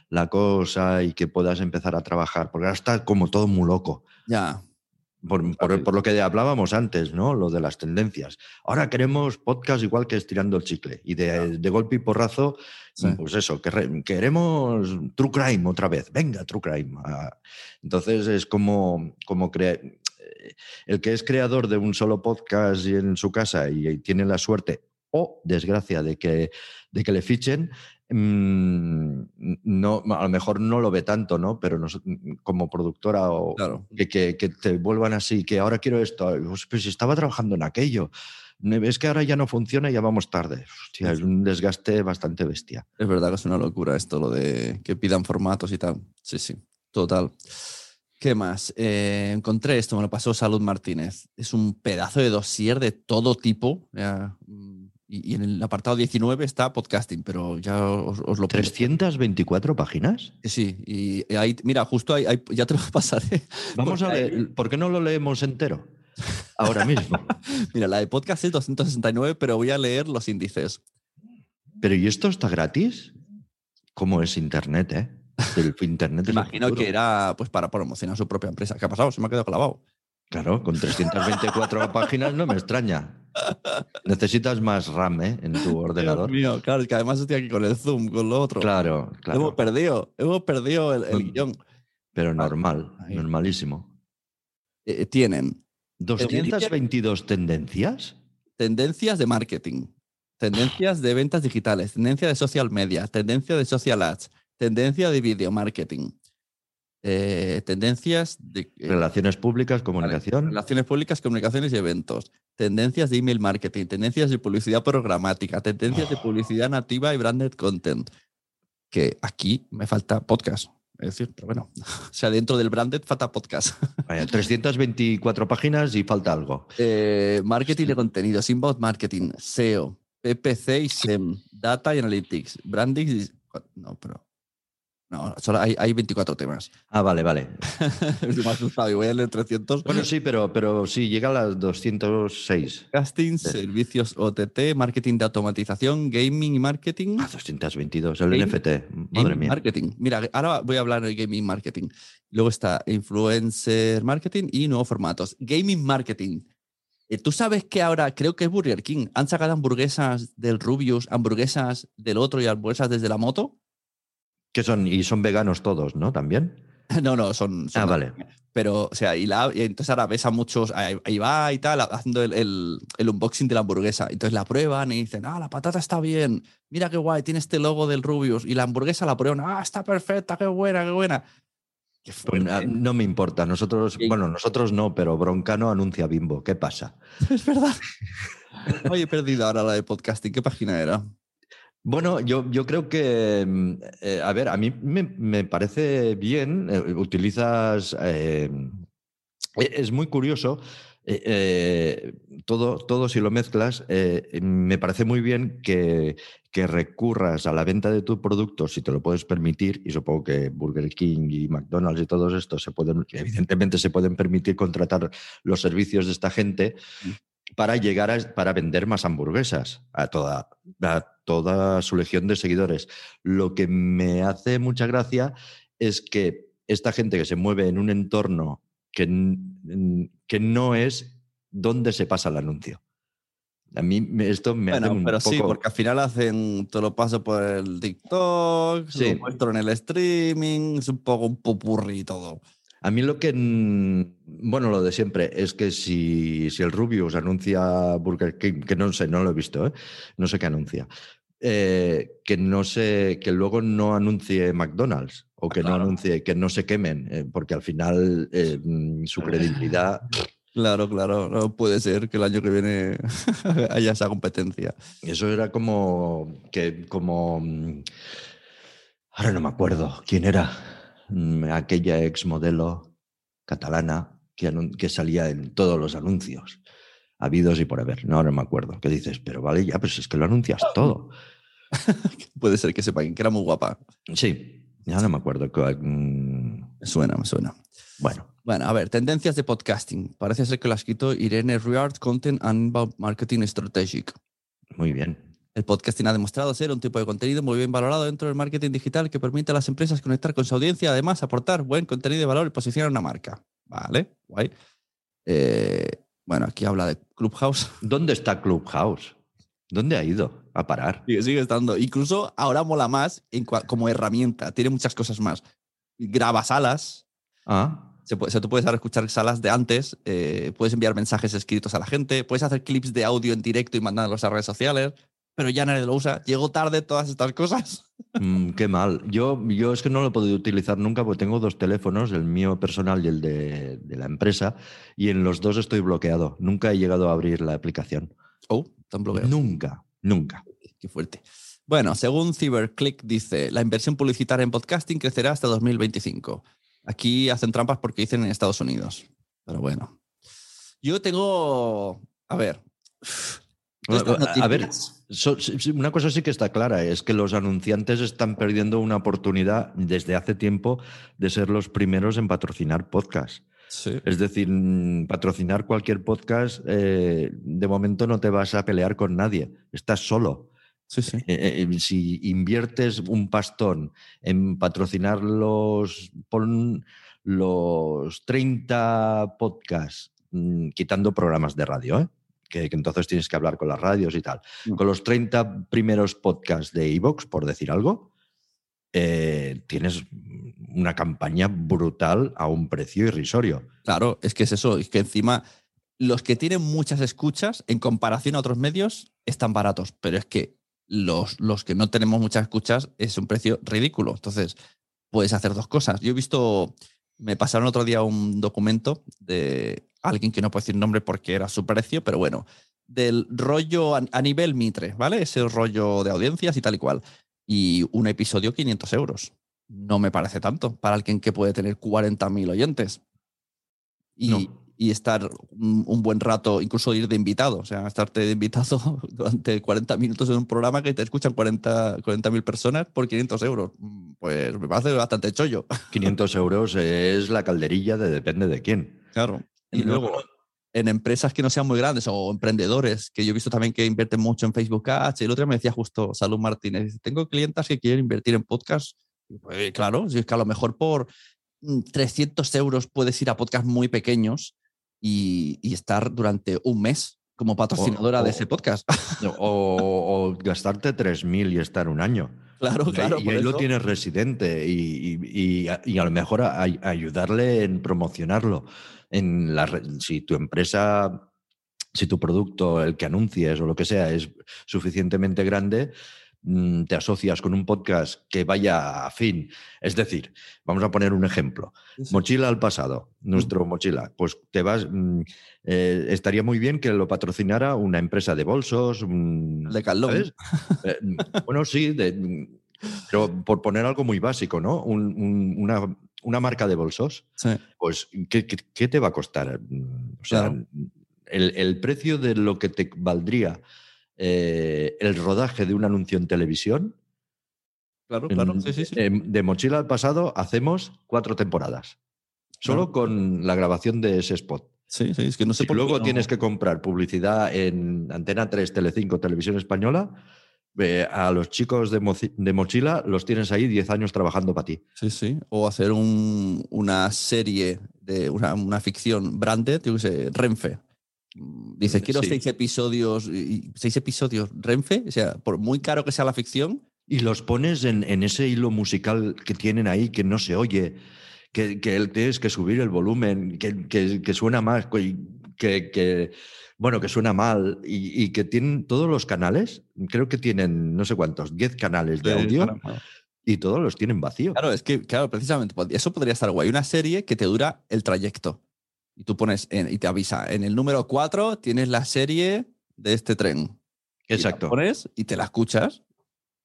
la cosa y que puedas empezar a trabajar, porque ahora está como todo muy loco. Ya. Por, por, por, lo que hablábamos antes, ¿no? Lo de las tendencias. Ahora queremos podcast igual que estirando el chicle. Y de, de golpe y porrazo, sí. pues eso, que, queremos True Crime otra vez. Venga, True Crime. Ah, entonces es como, como crear. El que es creador de un solo podcast en su casa y, y tiene la suerte o desgracia de que, de que le fichen, Mm, no, a lo mejor no lo ve tanto, ¿no? Pero no, como productora o claro. que, que, que, te vuelvan así, que ahora quiero esto, pues si estaba trabajando en aquello, es que ahora ya no funciona y ya vamos tarde. Hostia, es un desgaste bastante bestia. Es verdad que es una locura esto, lo de que pidan formatos y tal. Sí, sí, total. ¿Qué más? Eh, encontré esto, me lo pasó Salud Martínez. Es un pedazo de dossier de todo tipo. Ya, y, y, en el apartado 19 está podcasting, pero ya os, os lo ¿324 páginas? Sí, y ahí, mira, justo ahí, ahí ya te lo pasaré. Vamos a ver, ¿por qué no lo leemos entero? Ahora mismo. mira, la de podcast es 269, pero voy a leer los índices. ¿Pero y esto está gratis? ¿Cómo es Internet, eh? El Internet Imagino que era pues para promocionar su propia empresa. ¿Qué ha pasado? Se me ha quedado clavado. Claro, con 324 páginas no me extraña. Necesitas más RAM ¿eh? en tu ordenador. Dios mío, claro, es que además estoy aquí con el Zoom, con lo otro. Claro, claro. Hemos perdido, hemos perdido el, el guion. Pero normal, Ahí. normalísimo. Eh, tienen 222 tendencias. Tendencias de marketing, tendencias de ventas digitales, tendencia de social media, tendencia de social ads, tendencia de video marketing, eh, tendencias de eh, relaciones públicas, comunicación. Relaciones públicas, comunicaciones y eventos. Tendencias de email marketing, tendencias de publicidad programática, tendencias oh. de publicidad nativa y branded content. Que aquí me falta podcast. Es decir, pero bueno, o sea, dentro del branded falta podcast. Vaya, 324 páginas y falta algo. Eh, marketing de contenidos, inbound marketing, SEO, PPC y SEM, Data y Analytics, Branding. No, pero No, solo hay, hay 24 temas. Ah, vale, vale. me ha asustado y voy a leer 300. Bueno, sí, pero, pero sí, llega a las 206. Casting, servicios OTT, marketing de automatización, gaming y marketing. Ah, 222, el Game- NFT. Madre mía. Marketing. Mira, ahora voy a hablar de gaming marketing. Luego está influencer marketing y nuevos formatos. Gaming marketing. Eh, Tú sabes que ahora creo que es Burger King. Han sacado hamburguesas del Rubius, hamburguesas del otro y hamburguesas desde la moto. Que son, y son veganos todos, ¿no? También. No, no, son. son Ah, vale. Pero, o sea, y, la, y entonces ahora ves a muchos, ahí va y tal, haciendo el, el- el unboxing de la hamburguesa. Entonces la prueban y dicen, ah, la patata está bien, mira qué guay, tiene este logo del Rubius. Y la hamburguesa la prueban, ah, está perfecta, qué buena, qué buena. Qué Pues, fuerte. no me importa. Nosotros, bueno, nosotros no, pero Broncano anuncia Bimbo. ¿Qué pasa? Es verdad. Oye, he perdido ahora la de podcasting. ¿Qué página era? Bueno, yo, yo creo que, mm, eh, a ver, a mí me, me parece bien, eh, utilizas, eh, e- es muy curioso, todo, todo si lo mezclas, me parece muy bien que, que recurras a la venta de tu producto si te lo puedes permitir, y supongo que Burger King y McDonald's y todos estos se pueden, evidentemente se pueden permitir contratar los servicios de esta gente para llegar a, para vender más hamburguesas a toda, a toda su legión de seguidores. Lo que me hace mucha gracia es que esta gente que se mueve en un entorno que, que no es donde se pasa el anuncio. A mí esto me hace un pero poco... sí, porque al final hacen, te lo paso por el TikTok, Sí. lo muestro en el streaming, es un poco un popurrí todo. A mí lo que, bueno, lo de siempre, es que si, si el Rubius anuncia Burger King, que no sé, no lo he visto, ¿eh? no sé qué anuncia, eh, que no sé, que luego no anuncie McDonald's o que claro. no anuncie, que no se quemen, eh, porque al final mm, su credibilidad, Claro, claro, no puede ser que el año que viene haya esa competencia. eso era como, que, como, mm, ahora no me acuerdo quién era, aquella ex modelo catalana que, que salía en todos los anuncios, habidos y por haber. No, no me acuerdo. ¿Qué dices? Pero vale, ya, pues es que lo anuncias todo. Puede ser que sepan que era muy guapa. Sí, ya no me acuerdo. cuál, mm, Me suena, me suena. Bueno, Bueno, a ver, tendencias de podcasting. Parece ser que lo ha escrito Irene Riard, Content and Marketing Strategic. muy bien. El podcasting ha demostrado ser un tipo de contenido muy bien valorado dentro del marketing digital que permite a las empresas conectar con su audiencia, además aportar buen contenido de valor y posicionar una marca. Vale, guay. Eh, bueno, aquí habla de Clubhouse. ¿Dónde está Clubhouse? ¿Dónde ha ido a parar? Sigue, sigue estando. Incluso ahora mola más en como herramienta. Tiene muchas cosas más. Graba salas. Ah, Se puede, tú puedes ahora escuchar salas de antes. eh, puedes enviar mensajes escritos a la gente. Puedes hacer clips de audio en directo y mandarlos a redes sociales. Pero ya nadie lo usa. Llegó tarde todas estas cosas. mm, qué mal. Yo, yo es que no lo he podido utilizar nunca porque tengo dos teléfonos, el mío personal y el de, de la empresa, y en los dos estoy bloqueado. Nunca he llegado a abrir la aplicación. Oh, tan bloqueado. Nunca, nunca. Qué fuerte. Bueno, según CyberClick dice, la inversión publicitaria en podcasting crecerá hasta 2025. Aquí hacen trampas porque dicen en Estados Unidos. Pero bueno. Yo tengo... A ver. Estas A ver, So- una cosa sí que está clara, es que los anunciantes están perdiendo una oportunidad desde hace tiempo de ser los primeros en patrocinar podcasts. Sí. Es decir, mm, patrocinar cualquier podcast, eh, de momento no te vas a pelear con nadie, estás solo. Sí, sí. Eh, eh, si inviertes un pastón en patrocinar los, pon los 30 podcasts, mm, quitando programas de radio, ¿eh? Que, que entonces tienes que hablar con las radios y tal, Mm. con los 30 primeros podcasts de Evox, por decir algo, eh, tienes una campaña brutal a un precio irrisorio. Claro, es que es eso. Es que encima los que tienen muchas escuchas en comparación a otros medios están baratos. Pero es que los, los que no tenemos muchas escuchas es un precio ridículo. Entonces, puedes hacer dos cosas. Yo he visto, me pasaron otro día un documento de alguien que no puedo decir nombre porque era su precio, pero bueno, del rollo a, nivel Mitre, ¿vale? Ese rollo de audiencias y tal y cual. Y un episodio 500 euros. No me parece tanto para alguien que puede tener 40.000 oyentes. Y, No. Y estar un, un buen rato, incluso ir de invitado, o sea, estarte de invitado durante 40 minutos en un programa que te escuchan 40 mil personas por 500 euros. Pues me parece bastante chollo. 500 euros es la calderilla de depende de quién. Claro. Y luego, en empresas que no sean muy grandes o emprendedores, que yo he visto también que invierten mucho en Facebook Ads. El otro día me decía justo Salud Martínez, tengo clientas que quieren invertir en podcast. Pues, claro, si es que a lo mejor por 300 mm, euros puedes ir a podcasts muy pequeños y, estar durante un mes como patrocinadora de ese podcast. O, gastarte 3.000 y estar un año. Claro, claro. Y ahí lo tienes residente y, a lo mejor ayudarle en promocionarlo. En la, si tu empresa, si tu producto, el que anuncies o lo que sea, es suficientemente grande, te asocias con un podcast que vaya a fin. Es decir, vamos a poner un ejemplo. Mochila al pasado, nuestro mochila. Pues te vas. Mm, eh, estaría muy bien que lo patrocinara una empresa de bolsos. de Calón. Eh, mm, bueno, sí, pero por poner algo muy básico, ¿no? una, marca de bolsos. Pues, ¿qué, te va a costar? O sea, el, el precio de lo que te valdría eh, el rodaje de un anuncio en televisión. Claro, claro. de Mochila al pasado hacemos cuatro temporadas. Solo con la grabación de ese spot. Sí, sí, es que no sé por luego tienes que comprar publicidad en Antena 3, Telecinco, Televisión Española. a los chicos de, Mochila los tienes ahí 10 años trabajando para ti. Sí, sí. O hacer una serie de una, una ficción branded, yo sé, Renfe. Dices, quiero seis episodios, seis episodios Renfe, o sea, por muy caro que sea la ficción. Y los pones en, ese hilo musical que tienen ahí que no se oye, que, que tienes que subir el volumen, que, suena más, que, bueno, que suena mal y, que tienen todos los canales, creo que tienen no sé cuántos, 10 canales de audio. Y todos los tienen vacío. Claro, es que, claro, precisamente, eso podría estar guay. Una serie que te dura el trayecto y tú pones y te avisa, en el número 4 tienes la serie de este tren. Exacto. Y pones y te la escuchas.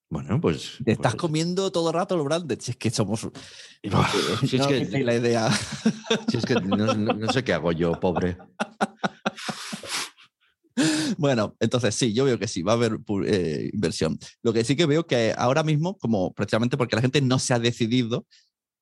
Bueno, pues. Te estás pues comiendo todo el rato los branded. Si es que somos. si es que, la idea. Si es que no, sé qué hago yo, pobre. Bueno, entonces sí, yo veo que sí, va a haber eh, inversión. Lo que sí que veo que ahora mismo, como precisamente porque la gente no se ha decidido,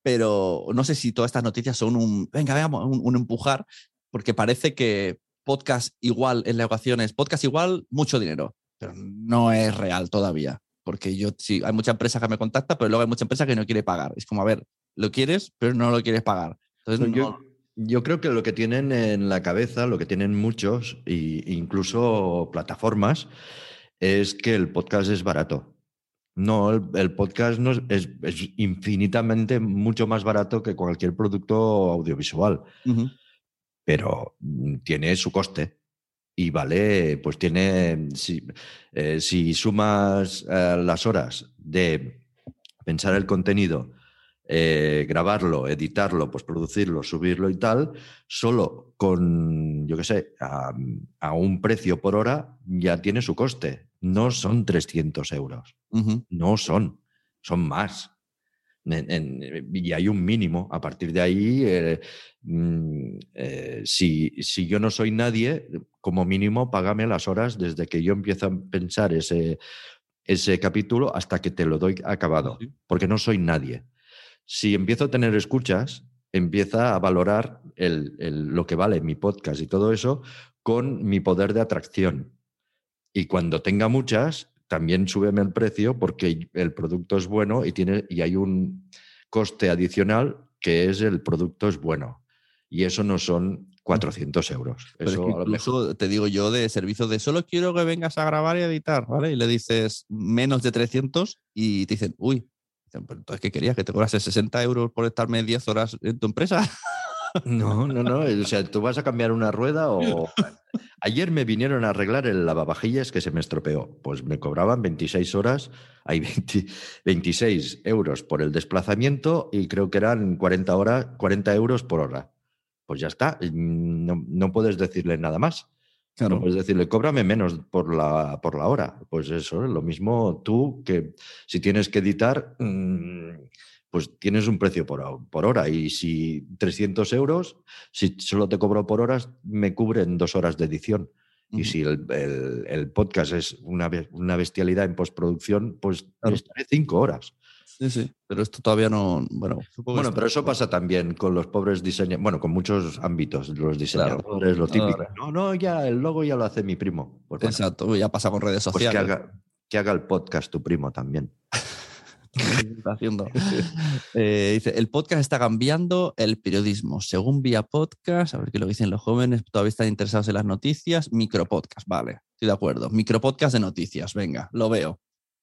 pero no sé si todas estas noticias son un, venga, veamos, un, empujar, porque parece que podcast igual en la ecuación es podcast igual, mucho dinero, pero no es real todavía, porque yo sí, hay mucha empresa que me contacta, pero luego hay mucha empresa que no quiere pagar. Es como, a ver, lo quieres, pero no lo quieres pagar. Entonces, yo, yo creo que lo que tienen en la cabeza, lo que tienen muchos, e incluso plataformas, es que el podcast es barato. No, el, podcast no es, infinitamente mucho más barato que cualquier producto audiovisual, pero mm, tiene su coste y vale, pues tiene, si, eh, sumas eh, las horas de pensar el contenido, eh, grabarlo, editarlo, pues producirlo, subirlo y tal, solo con, yo qué sé, a, un precio por hora ya tiene su coste. No son 300 euros. No son, son más. y hay un mínimo. A partir de ahí, eh, mm, eh, si, si, yo no soy nadie, como mínimo, págame las horas desde que yo empiezo a pensar ese, ese capítulo hasta que te lo doy acabado, porque no soy nadie si empiezo a tener escuchas, empieza a valorar lo que vale mi podcast y todo eso con mi poder de atracción. Y cuando tenga muchas, también súbeme el precio porque el producto es bueno y, tiene, y hay un coste adicional que es el producto es bueno. Y eso no son 400 euros. Eso incluso te digo yo de servicio de solo quiero que vengas a grabar y editar, ¿vale? Y le dices menos de 300 y te dicen, uy, entonces, ¿qué querías? ¿Que te cobrase 60 euros por estarme 10 horas en tu empresa? No, no, no. O sea, tú vas a cambiar una rueda o. Ayer me vinieron a arreglar el lavavajillas que se me estropeó. Pues me cobraban 26 horas, hay 26 euros por el desplazamiento y creo que eran 40, horas, 40 euros por hora. Pues ya está. No, no puedes decirle nada más. Claro. Es decirle, cóbrame menos por la, por la hora. Pues eso, lo mismo tú que si tienes que editar, mm, pues tienes un precio por, por hora. Y si 300 euros, si solo te cobro por horas, me cubren dos horas de edición. Y si el, podcast es una, una, bestialidad en postproducción, pues estaré cinco horas. Sí, sí, pero esto todavía no. Bueno, bueno pero eso pasa también con los pobres diseñadores, bueno, con muchos ámbitos, los diseñadores, lo típico. No, no, ya el logo ya lo hace mi primo. Pues Exacto, ya pasa con redes sociales. Pues que haga, que haga el podcast tu primo también. haciendo. Eh, dice, el podcast está cambiando el periodismo. Según Vía Podcast, a ver qué lo dicen los jóvenes, todavía están interesados en las noticias. Micropodcast, vale, estoy de acuerdo. Micropodcast de noticias, venga, lo veo.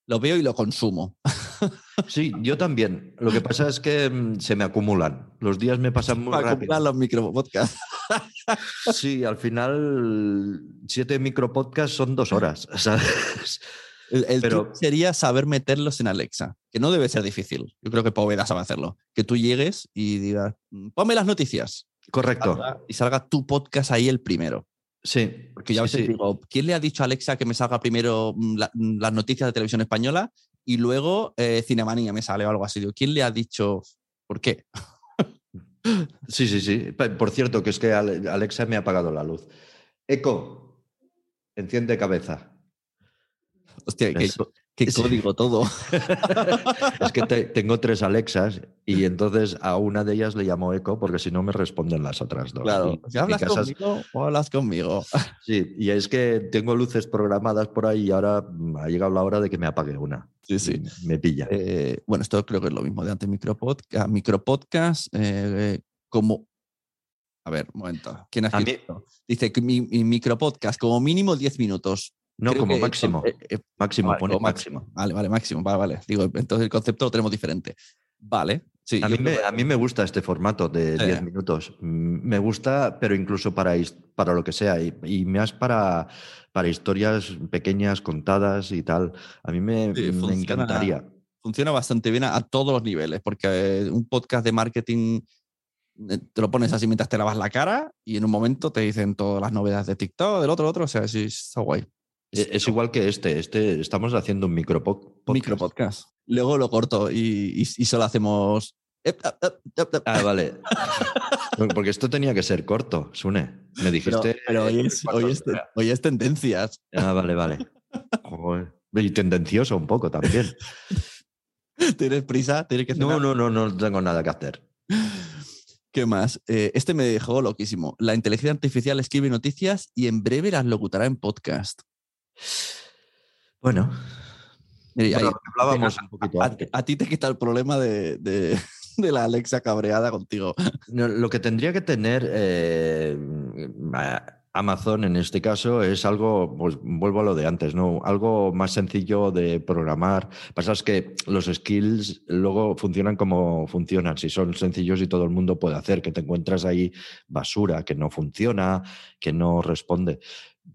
Lo veo y lo consumo. Sí, yo también. Lo que pasa es que mm, se me acumulan. Los días me pasan muy rápido. Acumulan los micropodcasts. Sí, al final siete micropodcasts son dos horas, ¿sabes? El, Pero, sería saber meterlos en Alexa, que no debe ser difícil. Yo creo que Poveda sabe hacerlo. Que tú llegues y digas, mm, ponme las noticias. Correcto. Y salga, tu podcast ahí el primero. Sí. Porque ya a veces digo, ¿quién le ha dicho a Alexa que me salga primero mm, mm, las noticias de televisión española y luego eh, Cinemanía me sale o algo así? Digo, ¿quién le ha dicho por qué? sí, sí, sí. Por cierto, que es que Alexa me ha apagado la luz. Eco, enciende cabeza. Hostia, qué, código todo. es que tengo tres Alexas y entonces a una de ellas le llamo Eco porque si no me responden las otras dos. Claro, si hablas conmigo o hablas conmigo. Sí, y es que tengo luces programadas por ahí y ahora mm, ha llegado la hora de que me apague una. Sí, sí. Me pilla. Eh, bueno, esto creo que es lo mismo de antes micropodcast. Micropodcast eh, como a ver, un momento. ¿Quién ha Dice que mi, mi micropodcast como mínimo 10 minutos. No, como máximo. Eh, eh, máximo, pone máximo. Vale, vale, máximo. Vale, vale. Digo, entonces el concepto lo tenemos diferente. Vale. Sí, a, mí me, a mí me gusta este formato de 10 minutos. Me gusta, pero incluso para, para lo que sea. Y, más para, para historias pequeñas, contadas y tal. A mí me, encantaría. Funciona bastante bien a, todos los niveles, porque eh, un podcast de marketing te lo pones así mientras te lavas la cara y en un momento te dicen todas las novedades de TikTok, del otro, del otro. O sea, sí, está guay. E, es igual que este. Este estamos haciendo un micro podcast. Luego lo corto y, solo hacemos. Ah, vale. Porque esto tenía que ser corto, Sune. Me dijiste. Pero, hoy, es, hoy, es, tendencias. Ah, vale, vale. Y tendencioso un poco también. ¿Tienes prisa? ¿Tienes que no, no, no, no tengo nada que hacer. ¿Qué más? Eh, este me dejó loquísimo. La inteligencia artificial escribe noticias y en breve las locutará en podcast. Bueno, hablábamos un poquito a, ti te quita el problema de, la Alexa cabreada contigo. lo que tendría que tener eh, Amazon en este caso es algo, pues vuelvo a lo de antes, ¿no? Algo más sencillo de programar. Pasa es que los skills luego funcionan como funcionan. Si son sencillos y todo el mundo puede hacer, que te encuentras ahí basura, que no funciona, que no responde.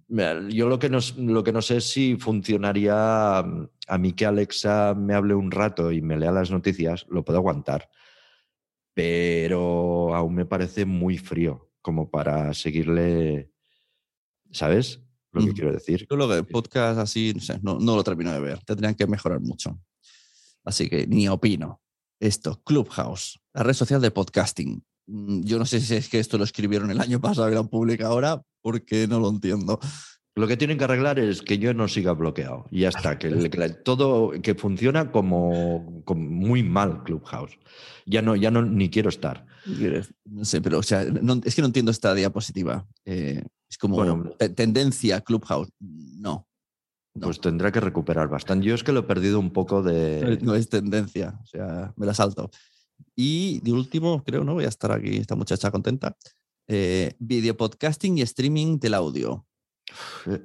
Yo lo que, no, lo que no sé es si funcionaría mm, a mí que Alexa me hable un rato y me lea las noticias, lo puedo aguantar, pero aún me parece muy frío como para seguirle, ¿sabes? Lo que mm. quiero decir. Yo lo de podcast así, no, sé, no, no lo termino de ver, tendrían que mejorar mucho. Así que ni opino. Esto, Clubhouse, la red social de podcasting. Mm, yo no sé si es que esto lo escribieron el año pasado y lo han publicado ahora, porque no lo entiendo. Lo que tienen que arreglar es que yo no siga bloqueado. Y ya está, que, todo que funciona como, muy mal Clubhouse. Ya no, ya no ni quiero estar. No sé, pero o sea, es que no entiendo esta diapositiva. Eh, es como tendencia Clubhouse. No, Pues tendrá que recuperar bastante. Yo es que lo he perdido un poco de. No es tendencia, o sea, me la salto. Y de último, creo, ¿no? Voy a estar aquí, esta muchacha contenta. Eh, video podcasting y streaming del audio.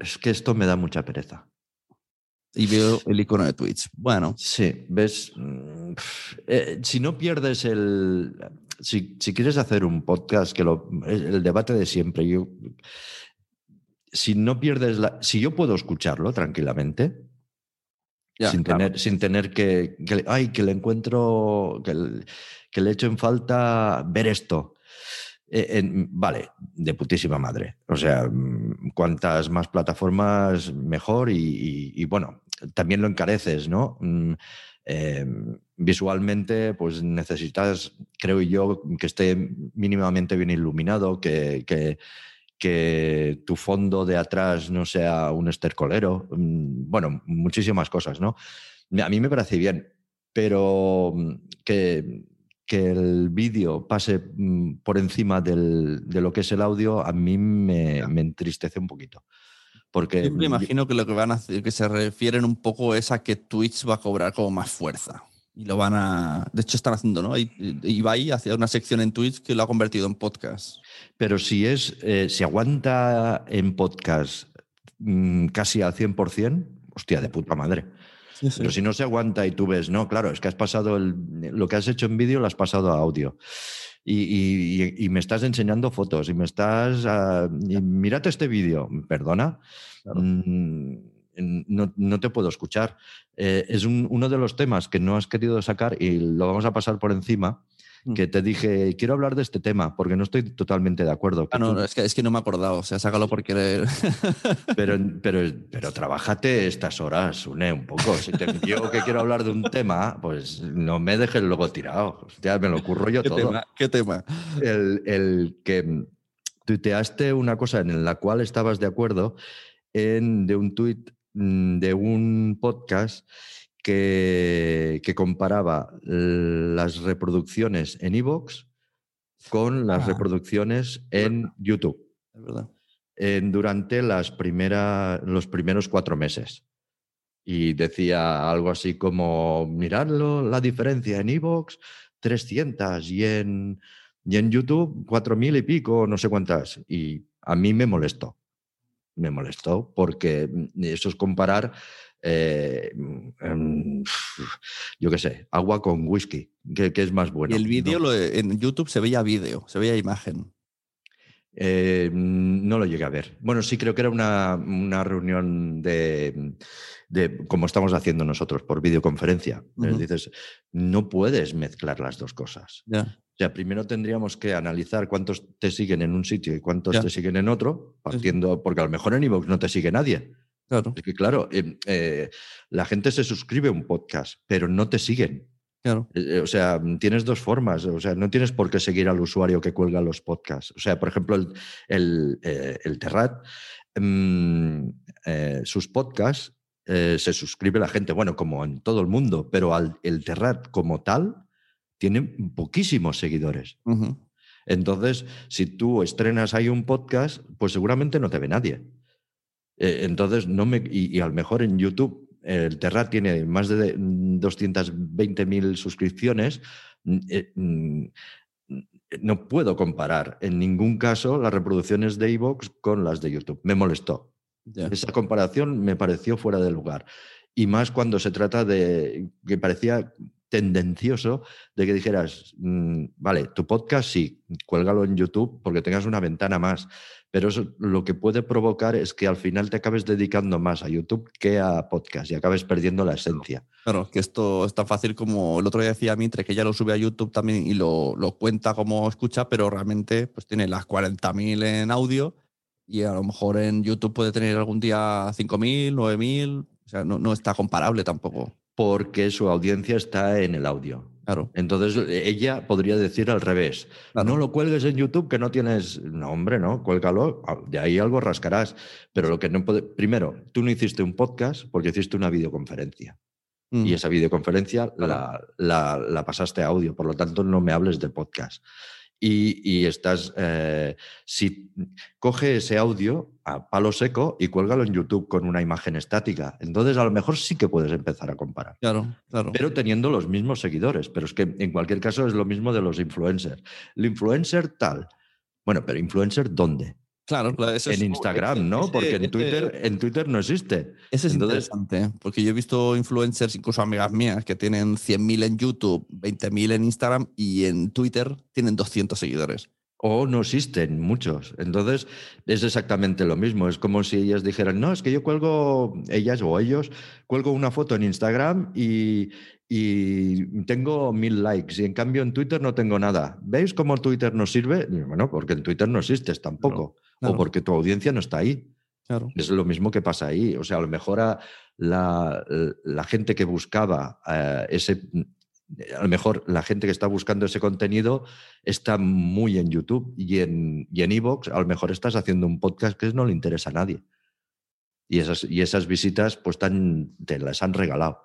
Es que esto me da mucha pereza. Y veo el icono de Twitch. Bueno. Sí, ves. Mm, eh, si no pierdes el. Si, quieres hacer un podcast, que lo, el debate de siempre, yo. Si no pierdes la. Si yo puedo escucharlo tranquilamente, sin, tener, sin tener que, Ay, que le encuentro. Que, que le echo en falta ver esto. Eh, vale, de putísima madre. O sea, mm, cuantas más plataformas, mejor. Y, bueno, también lo encareces, ¿no? Mm, em, visualmente, pues necesitas, creo yo, que esté mínimamente bien iluminado, que, que, que tu fondo de atrás no sea un estercolero, mm, bueno, muchísimas cosas, ¿no? A mí me parece bien, pero que, que el vídeo pase mm, por encima del, de lo que es el audio, a mí me, me entristece un poquito. Porque Yo me imagino que lo que van a hacer, que se refieren un poco es a que Twitch va a cobrar como más fuerza. Y lo van a. De hecho, están haciendo, ¿no? Y- Ibai hacia una sección en Twitch que lo ha convertido en podcast. Pero si es, eh, si aguanta en podcast mm, casi al 100%, hostia, de puta madre. Pero si no se aguanta y tú ves, no, claro, es que has pasado el- lo que has hecho en vídeo, lo has pasado a audio. Y, y- y- y me estás enseñando fotos y me estás. y mírate este vídeo. Perdona. Claro. Mm, no, no te puedo escuchar. Eh, es un- uno de los temas que no has querido sacar y lo vamos a pasar por encima. Mm. Que te dije, quiero hablar de este tema porque no estoy totalmente de acuerdo. Ah, no, tú- es que, es que no me he acordado. O sea, sácalo por querer. pero, pero, pero trabájate estas horas, une un poco. Si te yo que quiero hablar de un tema, pues no me dejes luego tirado. Hostia, me lo ocurro yo ¿Qué todo. tema? ¿Qué tema? El, el que tuiteaste una cosa en la cual estabas de acuerdo en, de un tuit mm, de un podcast que, que comparaba las reproducciones en Evox con las Ah. reproducciones en YouTube Es verdad. en- durante las primera, los primeros cuatro meses. Y decía algo así como, miradlo, la diferencia en Evox, 300 y en, y en YouTube, 4.000 y pico, no sé cuántas. Y a mí me molestó. Me molestó porque mm, eso es comparar, eh, mm, yo qué sé, agua con whisky, que, que es más bueno. y el vídeo No. en YouTube se veía vídeo, se veía imagen. Eh, no lo llegué a ver. Bueno, sí creo que era una, una reunión de, de como estamos haciendo nosotros por videoconferencia. Ujú. Dices, no puedes mezclar las dos cosas. Ya. O sea, primero tendríamos que analizar cuántos te siguen en un sitio y cuántos te siguen en otro, partiendo, porque a lo mejor en iVoox no te sigue nadie. Claro, Es que claro, eh, eh, la gente se suscribe a un podcast, pero no te siguen. claro. Eh, eh, O sea, tienes dos formas. O sea, no tienes por qué seguir al usuario que cuelga los podcasts. O sea, por ejemplo, el, el, el Terrat, mm, sus podcasts se suscribe la gente, bueno, como en todo el mundo, pero al, el Terrat como tal tiene poquísimos seguidores. Entonces, si tú estrenas ahí un podcast, pues seguramente no te ve nadie. Eh, entonces, no me. Y, y a lo mejor en YouTube, el Terrat tiene más de 220.000 suscripciones. mm, eh, mm, No puedo comparar en ningún caso las reproducciones de iVoox con las de YouTube. Me molestó. Esa comparación me pareció fuera de lugar. Y más cuando se trata de que parecía tendencioso de que dijeras, mm, vale, tu podcast sí, cuélgalo en YouTube porque tengas una ventana más. Pero eso lo que puede provocar es que al final te acabes dedicando más a YouTube que a podcast y acabes perdiendo la esencia. Claro, que esto es tan fácil como el otro día decía Mitre, que ella lo sube a YouTube también y lo, lo cuenta como escucha, pero realmente pues tiene las 40.000 en audio y a lo mejor en YouTube puede tener algún día 5.000, 9.000, o sea, no, no está comparable tampoco. Porque su audiencia está en el audio. Claro, Entonces ella podría decir al revés, Claro. no lo cuelgues en YouTube que no tienes, no hombre, no, cuélgalo, de ahí algo rascarás, pero lo que no puede, primero, tú no hiciste un podcast porque hiciste una videoconferencia Mm, y esa videoconferencia Claro. la, la- la pasaste a audio, por lo tanto no me hables de podcast. Y, y estás, eh, si coge ese audio a palo seco y cuélgalo en YouTube con una imagen estática, entonces a lo mejor sí que puedes empezar a comparar claro, claro. pero teniendo los mismos seguidores. Pero es que en cualquier caso es lo mismo de los influencers. El influencer tal. Bueno, pero influencer ¿dónde? Claro, claro, eso es- en Instagram, ¿no? ese- Porque en ese- Twitter, en Twitter no existe. Ese es Entonces- interesante, ¿eh? porque yo he visto influencers, incluso amigas mías, que tienen 100.000 en YouTube, 20.000 en Instagram y en Twitter tienen 200 seguidores. O no existen muchos. Entonces es exactamente lo mismo. Es como si ellas dijeran, no, es que yo cuelgo, ellas o ellos, cuelgo una foto en Instagram y, y tengo mil likes y en cambio en Twitter no tengo nada. ¿Veis cómo Twitter no sirve? Bueno, porque en Twitter no existes tampoco. Claro. O porque tu audiencia no está ahí. Claro. Es lo mismo que pasa ahí. O sea, a lo mejor a la, la gente que buscaba eh, ese, A lo mejor la gente que está buscando ese contenido está muy en YouTube y en y en Evox, a lo mejor estás haciendo un podcast que no le interesa a nadie. Y esas, y esas visitas pues tan, te las han regalado.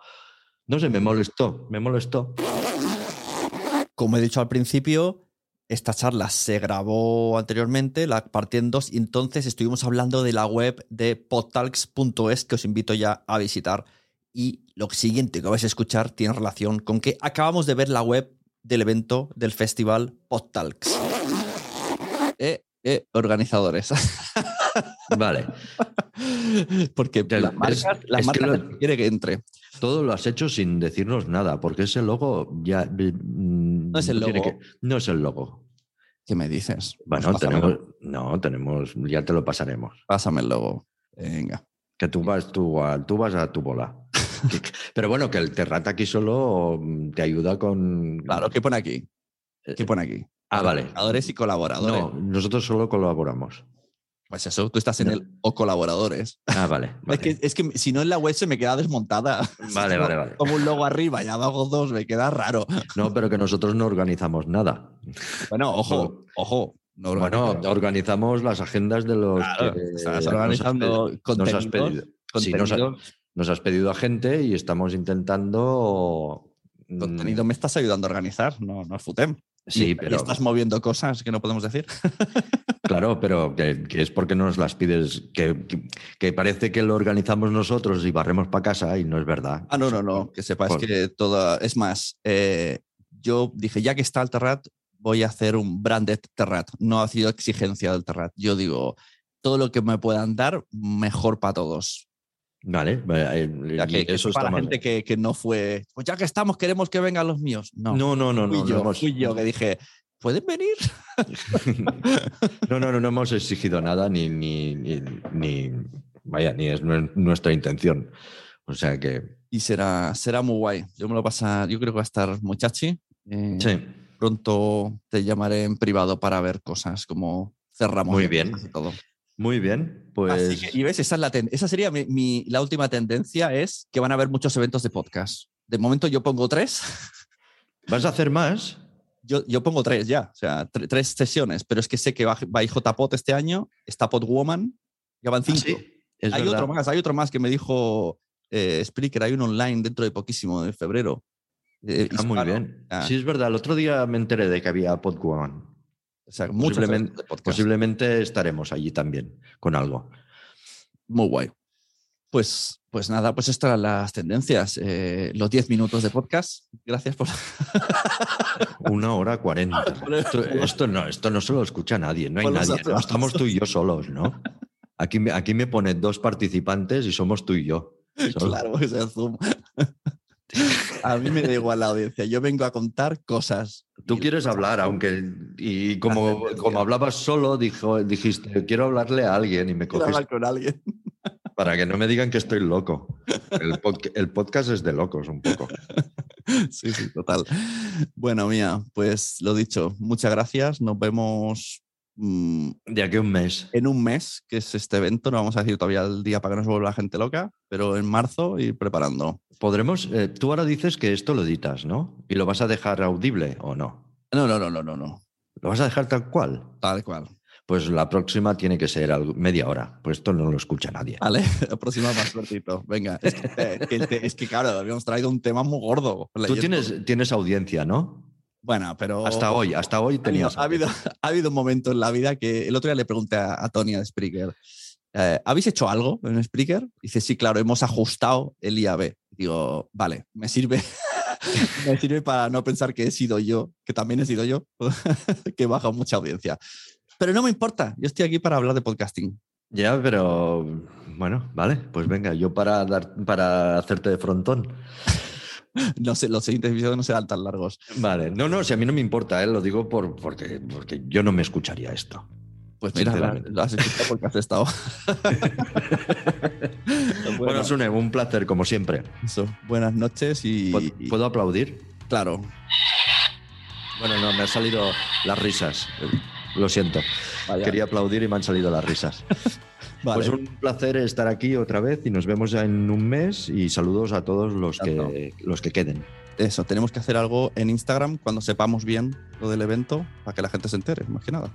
No sé, me molestó, me molestó. Como he dicho al principio, esta charla se grabó anteriormente, la partí en dos, y entonces estuvimos hablando de la web de podtalks.es que os invito ya a visitar. Y lo siguiente que vais a escuchar tiene relación con que acabamos de ver la web del evento del festival Podtalks. Eh, eh, organizadores. Vale. Porque las marcas, las es que marcas lo- quiere que entre. Todo lo has hecho sin decirnos nada, porque ese logo ya. No es el logo. no es el logo. ¿Qué me dices? Bueno, Pues pásamelo. tenemos. No, tenemos. Ya te lo pasaremos. Pásame el logo. Venga. Que tú vas, tú, a- tú vas a tu bola. Que- Pero bueno, que el Terrat aquí solo mm, te ayuda con. Claro, ¿qué pone aquí? ¿Qué pone aquí? Ah, vale. Colaboradores y colaboradores. No, nosotros solo colaboramos. Pues eso, tú estás en No. el o colaboradores. Ah, vale. Es, que, es que si no en la web se me queda desmontada. Vale, vale, vale. Como un logo arriba y abajo dos, me queda raro. No, pero que nosotros no organizamos nada. Bueno, ojo, ojo. No Bueno, organizamos las agendas de los Claro, que estás nos has organizando pedido- nos has contenidos, pedido. Sí, nos, ha- nos has pedido a gente y estamos intentando. mm, contenido me estás ayudando a organizar, no, no es FUTEM. Sí, Y- y pero. estás moviendo cosas que no podemos decir. Claro, pero que, que es porque nos las pides. Que, que- que parece que lo organizamos nosotros y barremos para casa y no es verdad. Ah, no, no, no. Que Por- que toda. Es más, eh, yo dije, ya que está el Terrat, voy a hacer un branded Terrat. No ha sido exigencia del Terrat. Yo digo, todo lo que me puedan dar, mejor para todos. Vale, eh, Ya y que, eso para está la gente que, que no fue, pues ya que estamos, queremos que vengan los míos. No, No, no, no, fui, no. yo, no hemos- fui yo que dije, ¿pueden venir? No, no, no, no hemos exigido nada ni, ni, ni, ni- vaya, ni es nue- nuestra intención. O sea que, Y será, será muy guay. Yo me lo pasar, yo creo que va a estar muchachi. Eh, sí, Pronto te llamaré en privado para ver cosas como cerramos Muy bien. todo. muy bien. Pues que, y ves, esa, es la ten- esa sería mi, mi- la última tendencia, es que van a haber muchos eventos de podcast. De momento yo pongo tres, ¿vas a hacer más? yo, yo pongo tres ya, o sea, tre- tres sesiones, pero es que sé que va, va IJPod este año, está Podwoman, ya van cinco. Ah, Sí, es hay verdad. otro más, hay otro más que me dijo eh, Spreaker, hay un online dentro de poquísimo, en febrero. Eh, Ah, muy bien. Ah. Sí, es verdad. El otro día me enteré de que había Podwoman. Sea, Posiblemente, estaremos allí también con algo. Muy guay. Pues, pues nada, pues estas eran las tendencias. eh, los 10 minutos de podcast. Gracias por. Una hora cuarenta. Esto, esto no, esto no se lo escucha nadie, no hay nadie. Estamos tú y yo solos, ¿no? Aquí, me- aquí me pone dos participantes y somos tú y yo. Claro, es el Zoom. A mí me da igual la audiencia. Yo vengo a contar cosas. Tú Y- quieres hablar, aunque. Y como, como hablabas solo, dijo, dijiste, quiero hablarle a alguien y me Quiero cogiste hablar con alguien. para que no me digan que estoy loco. El, podca- el podcast es de locos un poco. Sí, sí, total. Bueno, mía, pues lo dicho, muchas gracias. Nos vemos mm, De aquí a un mes. en un mes, que es este evento. No vamos a decir todavía el día para que no se vuelva la gente loca, pero en marzo ir preparando. Podremos. eh, tú ahora dices que esto lo editas, ¿no? ¿Y lo vas a dejar audible o no? No, no, no, no, no, no. ¿Lo vas a dejar tal cual? Tal cual. Pues la próxima tiene que ser media hora, pues esto no lo escucha nadie. Vale, la próxima más cortito. Venga, es que, eh, que es que, claro, habíamos traído un tema muy gordo. Tú tienes, tienes audiencia, ¿no? Bueno, pero. Hasta hoy, hasta hoy Ha habido, tenías. ha, habido, ha habido un momento en la vida que el otro día le pregunté a, a Tony de Spreaker, eh, ¿habéis hecho algo en Spreaker? Dice, sí, claro, hemos ajustado el IAB. Digo, vale, me sirve. me sirve para no pensar que he sido yo, que también he sido yo, que he bajado mucha audiencia. Pero no me importa, yo estoy aquí para hablar de podcasting. Ya, pero bueno, vale, pues venga, yo para dar, para hacerte de frontón. No sé, los siguientes episodios no serán tan largos. Vale, no, no, si a mí no me importa, ¿eh? lo digo por, porque, porque yo no me escucharía esto. Pues mira, lo, has escuchado porque has estado. Bueno, Sune, un placer, como siempre. eso, buenas noches y, ¿Puedo, aplaudir? claro, Bueno, no, me han salido las risas. Lo siento. vaya, Quería aplaudir y me han salido las risas. vale. Pues un placer estar aquí otra vez y nos vemos ya en un mes y saludos a todos los que, los que queden. Eso, tenemos que hacer algo en Instagram cuando sepamos bien lo del evento para que la gente se entere, más que nada.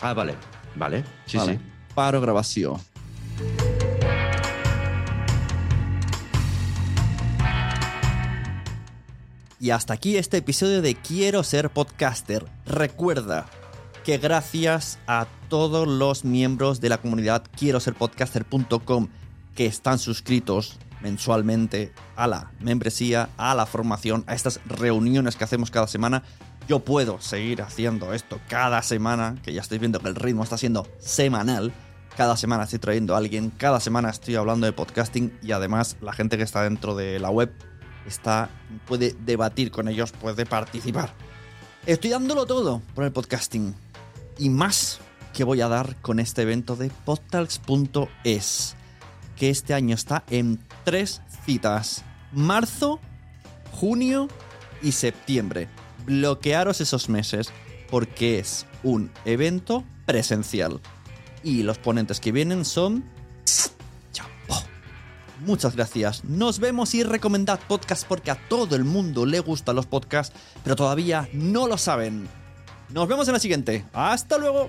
Ah, vale, vale, sí, Vale. sí. Paro grabación. Y hasta aquí este episodio de Quiero ser podcaster. Recuerda que gracias a todos los miembros de la comunidad quiero ser podcaster.com que están suscritos mensualmente a la membresía, a la formación, a estas reuniones que hacemos cada semana, yo puedo seguir haciendo esto cada semana, que ya estáis viendo que el ritmo está siendo semanal. Cada semana estoy trayendo a alguien, cada semana estoy hablando de podcasting y además la gente que está dentro de la web está, puede debatir con ellos, puede participar. Estoy dándolo todo por el podcasting y más que voy a dar con este evento de podtalks.es, que este año está en tres citas: marzo, junio y septiembre. Bloquearos esos meses porque es un evento presencial. Y los ponentes que vienen son. Chapo. Muchas gracias. Nos vemos y recomendad podcast porque a todo el mundo le gustan los podcasts, pero todavía no lo saben. Nos vemos en la siguiente. Hasta luego.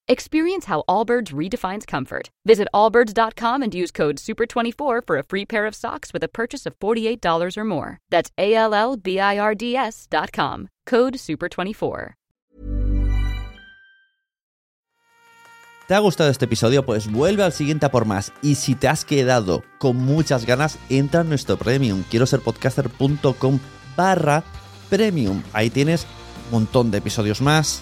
Experience how Allbirds redefines comfort. Visit allbirds.com and use code SUPER24 for a free pair of socks with a purchase of $48 or more. That's A L L B I R D S.com. Code SUPER24. ¿Te ha gustado este episodio? Pues vuelve al siguiente a por más. Y si te has quedado con muchas ganas, entra en nuestro premium. Quiero ser podcaster.com barra premium. Ahí tienes un montón de episodios más,